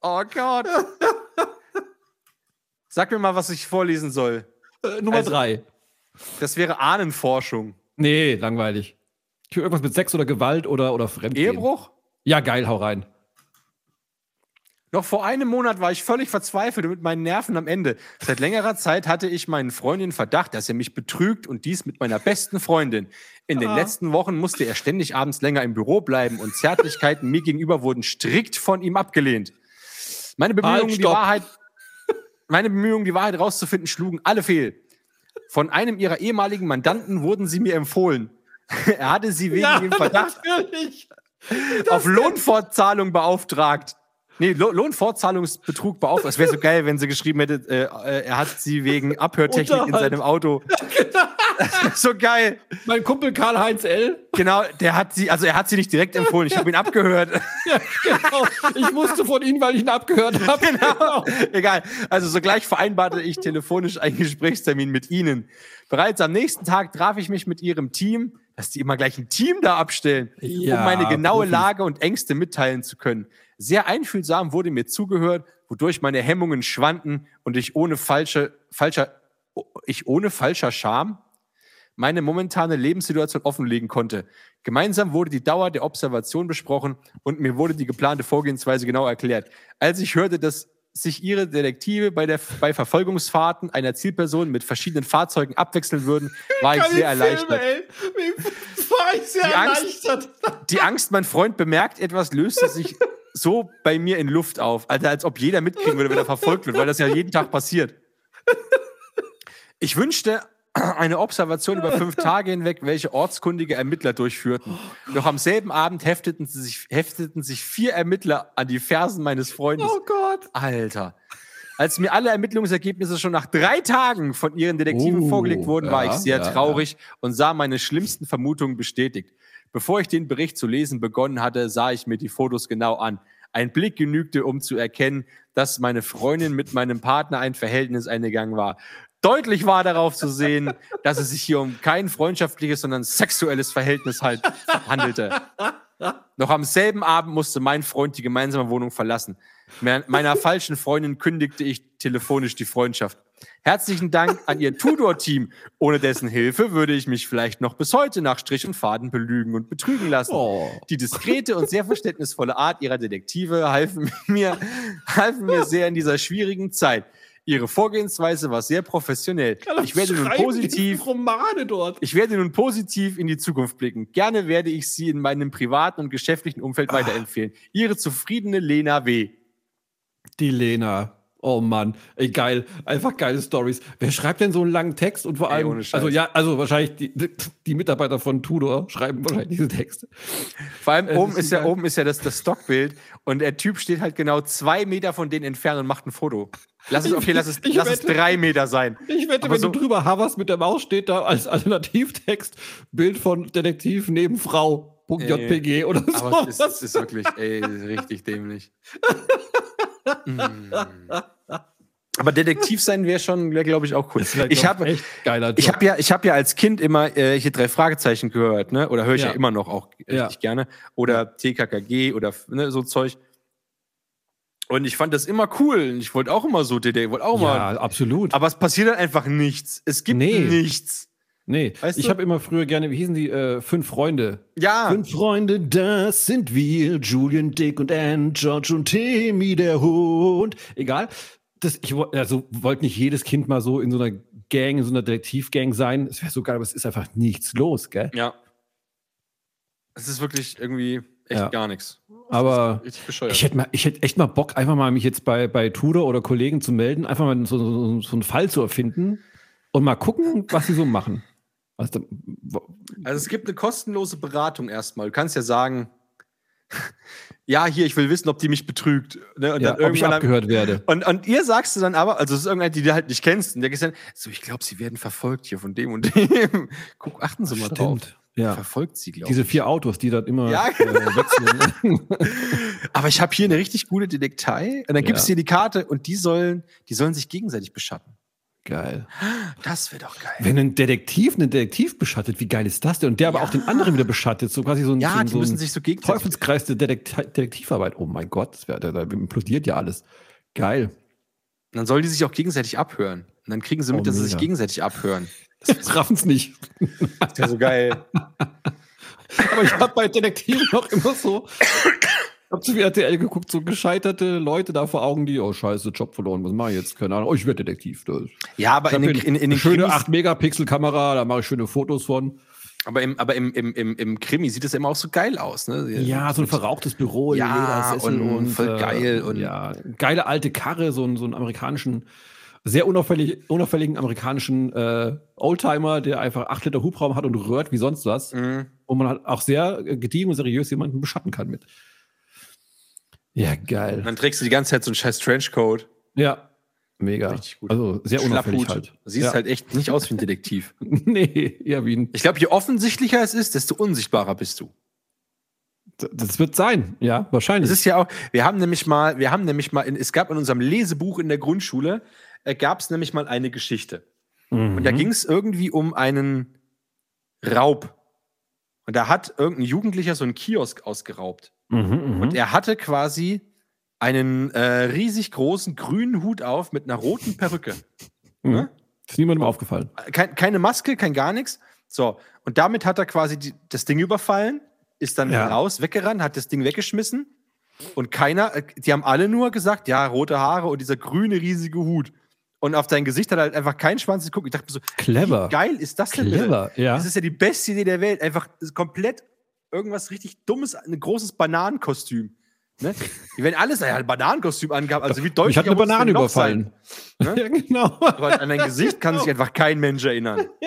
Oh Gott. Sag mir mal, was ich vorlesen soll. Äh, Nummer Also- drei. Das wäre Ahnenforschung. Nee, langweilig. Ich irgendwas mit Sex oder Gewalt oder, oder Fremdgehen. Ehebruch? Ja, geil, hau rein. Noch vor einem Monat war ich völlig verzweifelt und mit meinen Nerven am Ende. Seit längerer Zeit hatte ich meinen Freund in Verdacht, dass er mich betrügt und dies mit meiner besten Freundin. In den Ah. letzten Wochen musste er ständig abends länger im Büro bleiben und Zärtlichkeiten mir gegenüber wurden strikt von ihm abgelehnt. Meine Bemühungen, Halt, die. Wahrheit, meine Bemühungen, die Wahrheit rauszufinden, schlugen alle fehl. Von einem ihrer ehemaligen Mandanten wurden sie mir empfohlen. *laughs* Er hatte sie wegen dem Verdacht auf Lohnfortzahlung beauftragt. Nee, Lo Lohnfortzahlungsbetrug beauftragt. Es wäre so *laughs* geil, wenn sie geschrieben hätte, äh, äh, er hat sie wegen Abhörtechnik in seinem Auto. *laughs* so geil. Mein Kumpel Karl-Heinz L. Genau, der hat sie, also er hat sie nicht direkt empfohlen, ich habe ihn abgehört. Ja, genau. Ich wusste von Ihnen, weil ich ihn abgehört habe. *laughs* genau. Egal. Also sogleich vereinbarte ich telefonisch einen Gesprächstermin mit ihnen. Bereits am nächsten Tag traf ich mich mit ihrem Team, dass die immer gleich ein Team da abstellen, Ja, um meine genaue. Lage und Ängste mitteilen zu können. Sehr einfühlsam wurde mir zugehört, wodurch meine Hemmungen schwanden und ich ohne falsche, falscher, ich ohne falscher Scham meine momentane Lebenssituation offenlegen konnte. Gemeinsam wurde die Dauer der Observation besprochen und mir wurde die geplante Vorgehensweise genau erklärt. Als ich hörte, dass sich ihre Detektive bei, der, bei Verfolgungsfahrten einer Zielperson mit verschiedenen Fahrzeugen abwechseln würden, war ich sehr erleichtert. War ich sehr Die Angst- erleichtert. Die Angst, mein Freund bemerkt etwas, löste sich *laughs* so bei mir in Luft auf. Alter, als ob jeder mitkriegen würde, wenn er verfolgt wird, weil das ja jeden Tag passiert. Ich wünschte eine Observation über fünf Tage hinweg, welche ortskundige Ermittler durchführten. Doch am selben Abend hefteten, sie sich, hefteten sich vier Ermittler an die Fersen meines Freundes. Oh Gott. Alter. Als mir alle Ermittlungsergebnisse schon nach drei Tagen von ihren Detektiven Oh, vorgelegt wurden, war ja, ich sehr ja, traurig und sah meine schlimmsten Vermutungen bestätigt. Bevor ich den Bericht zu lesen begonnen hatte, sah ich mir die Fotos genau an. Ein Blick genügte, um zu erkennen, dass meine Freundin mit meinem Partner ein Verhältnis eingegangen war. Deutlich war darauf zu sehen, dass es sich hier um kein freundschaftliches, sondern sexuelles Verhältnis halt handelte. Noch am selben Abend musste mein Freund die gemeinsame Wohnung verlassen. Me- Meiner falschen Freundin kündigte ich telefonisch die Freundschaft. Herzlichen Dank an Ihr Tudor-Team. Ohne dessen Hilfe würde ich mich vielleicht noch bis heute nach Strich und Faden belügen und betrügen lassen. Oh. Die diskrete und sehr verständnisvolle Art ihrer Detektive halfen mir, halfen mir sehr in dieser schwierigen Zeit. Ihre Vorgehensweise war sehr professionell. Ich werde nun positiv Romane dort. ich werde nun positiv in die Zukunft blicken. Gerne werde ich Sie in meinem privaten und geschäftlichen Umfeld weiterempfehlen. Ihre zufriedene Lena W. Die Lena. Oh Mann, ey, geil. Einfach geile Stories. Wer schreibt denn so einen langen Text? Und vor Ey, allem, Scheiß. also ja, also wahrscheinlich die, die Mitarbeiter von Tudor schreiben wahrscheinlich diese Texte. Vor allem Es oben ist ja geil. oben ist ja das, das Stockbild und der Typ steht halt genau zwei Meter von denen entfernt und macht ein Foto. Lass es, okay, lass es, Ich lass es wette- drei Meter sein. Ich wette, Aber wenn so- du drüber hoverst mit der Maus, steht da als Alternativtext Bild von Detektiv neben Frau. .jpg oder so. Aber es ist, es ist wirklich ey, richtig dämlich. *laughs* Mm. Aber Detektiv sein wäre schon, glaube ich, auch cool. Ich habe. Ich habe ja, ich habe ja als Kind immer äh, hier drei Fragezeichen gehört, ne? Oder höre ich ja. Ja. immer noch auch richtig Ja. gerne. Oder TKKG oder ne, so Zeug. Und ich fand das immer cool. Ich wollte auch immer so DD, wollte auch mal. Ja, absolut. Aber es passiert dann einfach nichts. Es gibt Nee. nichts. Nee, Weißt ich habe immer früher gerne, wie hießen die, äh, Fünf Freunde. Ja. Fünf Freunde, das sind wir. Julian, Dick und Ann, George und Timmy, der Hund. Egal. Das, ich also, wollte nicht jedes Kind mal so in so einer Gang, in so einer Detektivgang sein. Es wäre so geil, aber es ist einfach nichts los, gell? Ja. Es ist wirklich irgendwie echt Ja. gar nichts. Aber ich hätte mal, ich hätte echt mal Bock, einfach mal mich jetzt bei, bei Tudor oder Kollegen zu melden, einfach mal so, so, so einen Fall zu erfinden und mal gucken, was sie so machen. Also es gibt eine kostenlose Beratung erstmal. Du kannst ja sagen, *laughs* ja, hier, ich will wissen, ob die mich betrügt. Ne? Und ja, dann ob ich irgendwann dann- abgehört werde. Und, und ihr sagst du dann aber, also es ist irgendeine, die du halt nicht kennst, und der gesagt, so, ich glaube, sie werden verfolgt hier von dem und dem. *laughs* Guck, achten Sie mal drauf. Ja. Verfolgt sie, glaube Diese ich. vier Autos, die dann immer Ja. äh, wechseln. *laughs* Aber ich habe hier eine richtig gute Detektei und dann gibst du Ja. dir die Karte und die sollen, die sollen sich gegenseitig beschatten. Geil. Das wäre doch geil. Wenn ein Detektiv einen Detektiv beschattet, wie geil ist das denn? Und der aber Ja. auch den anderen wieder beschattet, so quasi so ein, so ja, ein, die so müssen ein sich so gegenseitig. Teufelskreis der Detekti Detektivarbeit. Oh mein Gott, da, da implodiert ja alles. Geil. Dann sollen die sich auch gegenseitig abhören. Und dann kriegen sie mit, Oh, dass sie sich gegenseitig abhören. *laughs* Das raffen es nicht. Das wäre so geil. *laughs* Aber ich habe bei Detektiven noch immer so. *laughs* Ich habe zu viel RTL geguckt, so gescheiterte Leute da vor Augen, die, oh scheiße, Job verloren, was mache ich jetzt? Keine Ahnung, oh, ich werde Detektiv. Das- Ja, aber in hab den, in, in den schöne Krimis, 8-Megapixel-Kamera, da mache ich schöne Fotos von. aber im, aber im, im, im, im Krimi sieht das immer auch so geil aus. Ne? Ja, so ein verrauchtes Büro, in Ja, und und, äh, voll geil und- ja, geile alte Karre, so, einen- so einen amerikanischen, sehr unauffällig, unauffälligen amerikanischen äh, Oldtimer, der einfach 8 Liter Hubraum hat und röhrt wie sonst was. Mhm. wo man halt auch sehr äh, gediegen und seriös jemanden beschatten kann mit. Ja, geil. Und dann trägst du die ganze Zeit so einen scheiß Trenchcoat. Ja, mega. Richtig gut. Also sehr unauffällig halt. Siehst ja. halt echt nicht aus wie ein Detektiv. *laughs* nee, eher wie ein. Ich glaube, je offensichtlicher es ist, desto unsichtbarer bist du. Das wird sein, ja, wahrscheinlich. Es ist ja auch, wir haben nämlich mal, wir haben nämlich mal, in, es gab in unserem Lesebuch in der Grundschule, äh, gab es nämlich mal eine Geschichte. Mhm. Und da ging es irgendwie um einen Raub. Und da hat irgendein Jugendlicher so einen Kiosk ausgeraubt. Mhm, mhm. Und er hatte quasi einen äh, riesig großen grünen Hut auf mit einer roten Perücke. Mhm. ne? Ist niemandem aufgefallen. Kein, keine Maske, kein gar nichts. So, und damit hat er quasi die, das Ding überfallen, ist dann Ja. raus, weggerannt, hat das Ding weggeschmissen. Und keiner, äh, die haben alle nur gesagt, ja, rote Haare und dieser grüne riesige Hut. Und auf dein Gesicht hat er halt einfach keinen Schwanz geguckt. Ich dachte mir so, Clever. wie geil ist das denn bitte? Clever, ja. Das ist ja die beste Idee der Welt. Einfach komplett irgendwas richtig Dummes, ein großes Bananenkostüm. Ne? Werden alles, ein Bananenkostüm angehabt. Also wie deutlich Mich hat eine Banane überfallen. Ne? *laughs* Ja, genau. Aber an dein Gesicht kann sich einfach kein Mensch erinnern. *laughs*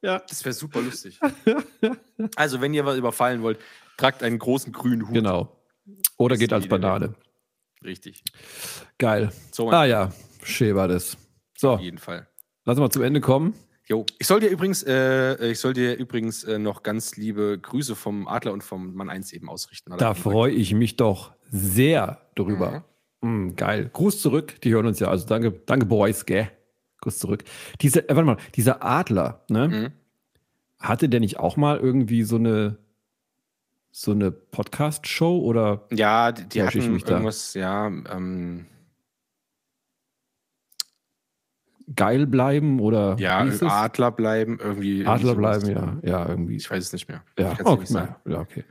Ja. Das wäre super lustig. Also, wenn ihr was überfallen wollt, tragt einen großen grünen Hut. Genau. Oder Das geht als. Banane. Richtig. Geil. So, Ah ja, schön war das. So, auf jeden Fall. lass mal zum Ende kommen. Jo. Ich soll dir übrigens, äh, ich soll dir übrigens äh, noch ganz liebe Grüße vom Adler und vom Mann 1 eben ausrichten. Da freue ich mich doch sehr drüber. Mm, geil. Gruß zurück, die hören uns ja. Also danke, danke Boys, gell? Gruß zurück. Diese, äh, warte mal, dieser Adler, ne? Mhm. Hatte der nicht auch mal irgendwie so eine so eine Podcast-Show oder Ja, die, die Täusche ich hatten mich da? irgendwas, ja, ähm, geil bleiben oder ja? Adler bleiben, irgendwie. Adler irgendwie bleiben, ja, ja, irgendwie. Ich weiß es nicht mehr. Ja, okay, nicht ja, okay.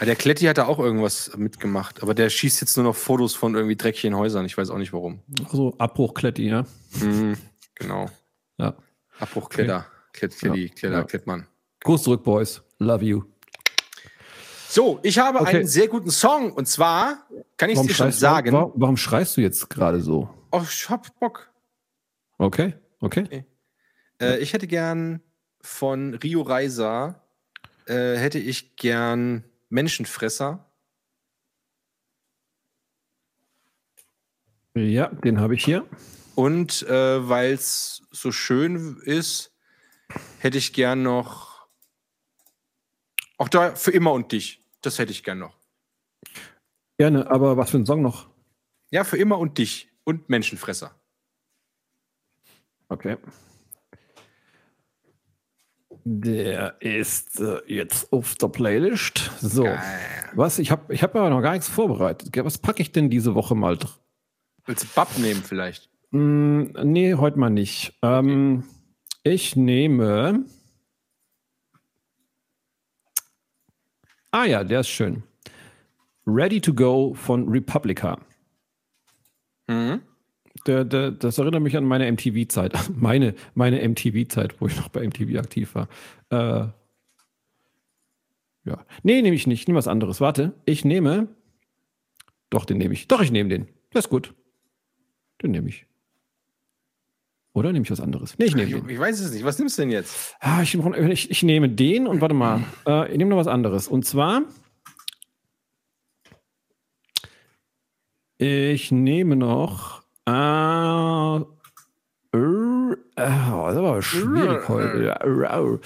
Ja, der Kletti hat da auch irgendwas mitgemacht, aber der schießt jetzt nur noch Fotos von irgendwie dreckigen Häusern. Ich weiß auch nicht warum. Also Abbruch Kletti, ja. Mhm, genau. Ja. Abbruch Kletter. Klett, Kletti, Ja, Kletter, ja. Klettmann. Gruß zurück, Boys. Love you. So, ich habe Okay. einen sehr guten Song und zwar kann ich es dir schon sagen. Warum, warum schreist du jetzt gerade so? Oh, ich hab Bock. Okay, okay. Äh, ich hätte gern von Rio Reiser, äh, hätte ich gern Menschenfresser. Ja, den habe ich hier. Und äh, weil es so schön ist, hätte ich gern noch. Auch da für immer und dich. Das hätte ich gern noch. Gerne, aber was für ein Song noch? Ja, für immer und dich. Und Menschenfresser. Okay. Der ist äh, jetzt auf der Playlist. So. Geil. Was? Ich habe ich hab aber noch gar nichts vorbereitet. Was packe ich denn diese Woche mal? Willst du Bab nehmen vielleicht? Mm, nee, heute mal nicht. Ähm, ich nehme. Ah ja, der ist schön. Ready to Go von Republica. Mhm. Der, der, das erinnert mich an meine MTV-Zeit. *laughs* Meine, meine MTV-Zeit, wo ich noch bei MTV aktiv war. Äh, ja. Nee, nehme ich nicht. Nehme was anderes. Warte, ich nehme. Doch, den nehme ich. Doch, ich nehme den. Der ist gut. Den nehme ich. Oder nehme ich was anderes? Nee, ich nehme Ich, den. ich weiß es nicht. Was nimmst du denn jetzt? Ah, ich, ich, ich nehme den und warte mal. Äh, ich nehme noch was anderes. Und zwar. Ich nehme noch. Äh, äh, oh, das aber schwierig heute. Ja, äh, Warte,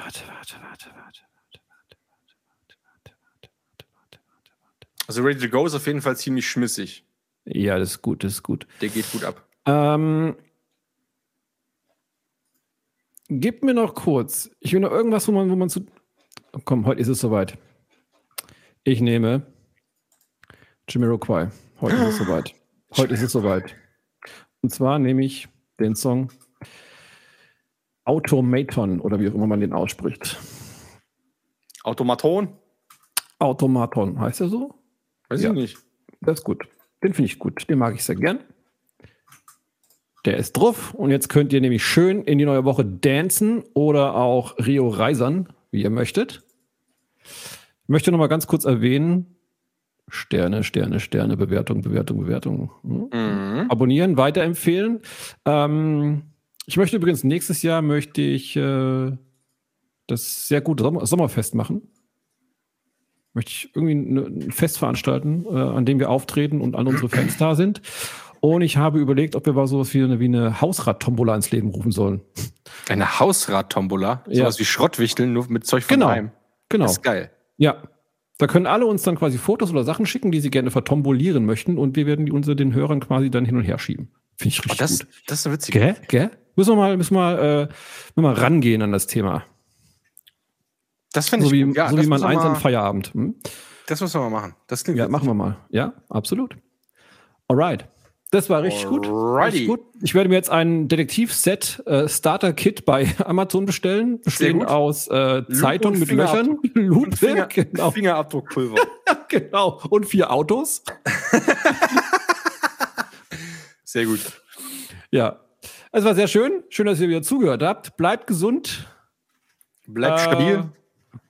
warte, warte, warte, warte, warte, warte, warte, warte, warte, warte, warte, warte, warte. Also Ready to Go ist auf jeden Fall ziemlich schmissig. Ja, das ist gut, das ist gut. Der geht gut ab. Ähm, gib mir noch kurz. Ich will noch irgendwas, wo man, wo man zu. Oh, komm, heute ist es soweit. Ich nehme Jamiroquai. Heute ist es soweit. Heute ist es soweit. Und zwar nehme ich den Song Automaton oder wie auch immer man den ausspricht. Automaton? Automaton, heißt er so? Weiß Ja. ich nicht. Das ist gut. Den finde ich gut. Den mag ich sehr gern. Der ist drauf. Und jetzt könnt ihr nämlich schön in die neue Woche dancen oder auch Rio reisern, wie ihr möchtet. Ich möchte noch mal ganz kurz erwähnen: Sterne, Sterne, Sterne, Bewertung, Bewertung, Bewertung. Hm? Mhm. Abonnieren, weiterempfehlen. Ähm, ich möchte übrigens nächstes Jahr möchte ich äh, das sehr gute Sommer Sommerfest machen. Möchte ich irgendwie ein Fest veranstalten, äh, an dem wir auftreten und alle unsere Fans da sind. Und ich habe überlegt, ob wir mal sowas wie eine, wie eine Hausrad-Tombola ins Leben rufen sollen. Eine Hausrad-Tombola. Ja. Sowas wie Schrottwichteln, nur mit Zeug von Genau. daheim. Genau. Das ist geil. Ja. Da können alle uns dann quasi Fotos oder Sachen schicken, die sie gerne vertombolieren möchten und wir werden die unter den Hörern quasi dann hin und her schieben. Finde ich richtig Oh, das, gut. das ist witzig. Gell? Gell? Müssen wir mal, müssen wir mal, äh, mal rangehen an das Thema. Das finde So ich wie, gut. Ja, so wie man eins an Feierabend. Hm? Das müssen wir mal machen. Das klingt Ja, witzig. machen wir mal. Ja, absolut. Alright. Das war richtig gut. Richtig gut. Ich werde mir jetzt ein Detektiv-Set äh, Starter-Kit bei *laughs* Amazon bestellen, bestehend gut. aus äh, Zeitung mit Löchern. *laughs* Lupe, Finger, genau, Fingerabdruckpulver. *laughs* genau, und vier Autos. Sehr gut. Ja. Es war sehr schön. Schön, dass ihr wieder zugehört habt. Bleibt gesund. Bleibt Äh, stabil.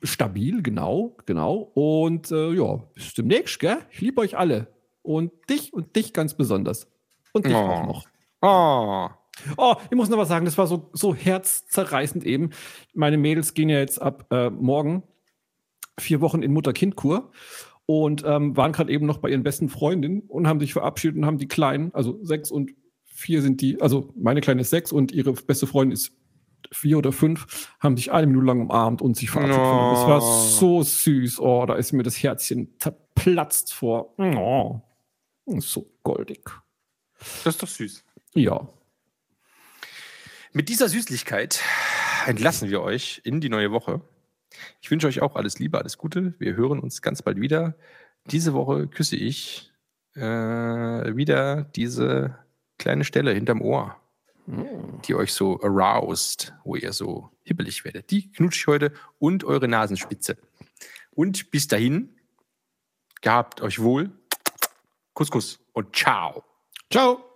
Stabil, genau, genau. Und äh, ja, bis demnächst, gell? Ich liebe euch alle. Und dich und dich ganz besonders. Und dich Oh. auch noch. Oh. Oh, ich muss noch was sagen, das war so, so herzzerreißend eben. Meine Mädels gehen ja jetzt ab äh, morgen vier Wochen in Mutter-Kind-Kur und ähm, waren gerade eben noch bei ihren besten Freundinnen und haben sich verabschiedet und haben die Kleinen, also sechs und vier sind die, also meine Kleine ist sechs und ihre beste Freundin ist vier oder fünf, haben sich eine Minute lang umarmt und sich verabschiedet. No. Das war so süß. Oh, da ist mir das Herzchen zerplatzt vor. Oh, so goldig. Das ist doch süß. Ja. Mit dieser Süßlichkeit entlassen wir euch in die neue Woche. Ich wünsche euch auch alles Liebe, alles Gute. Wir hören uns ganz bald wieder. Diese Woche küsse ich äh, wieder diese kleine Stelle hinterm Ohr, die euch so aroused, wo ihr so hibbelig werdet. Die knutsche ich heute und eure Nasenspitze. Und bis dahin, gehabt euch wohl. Kuss, Kuss und ciao. Ciao.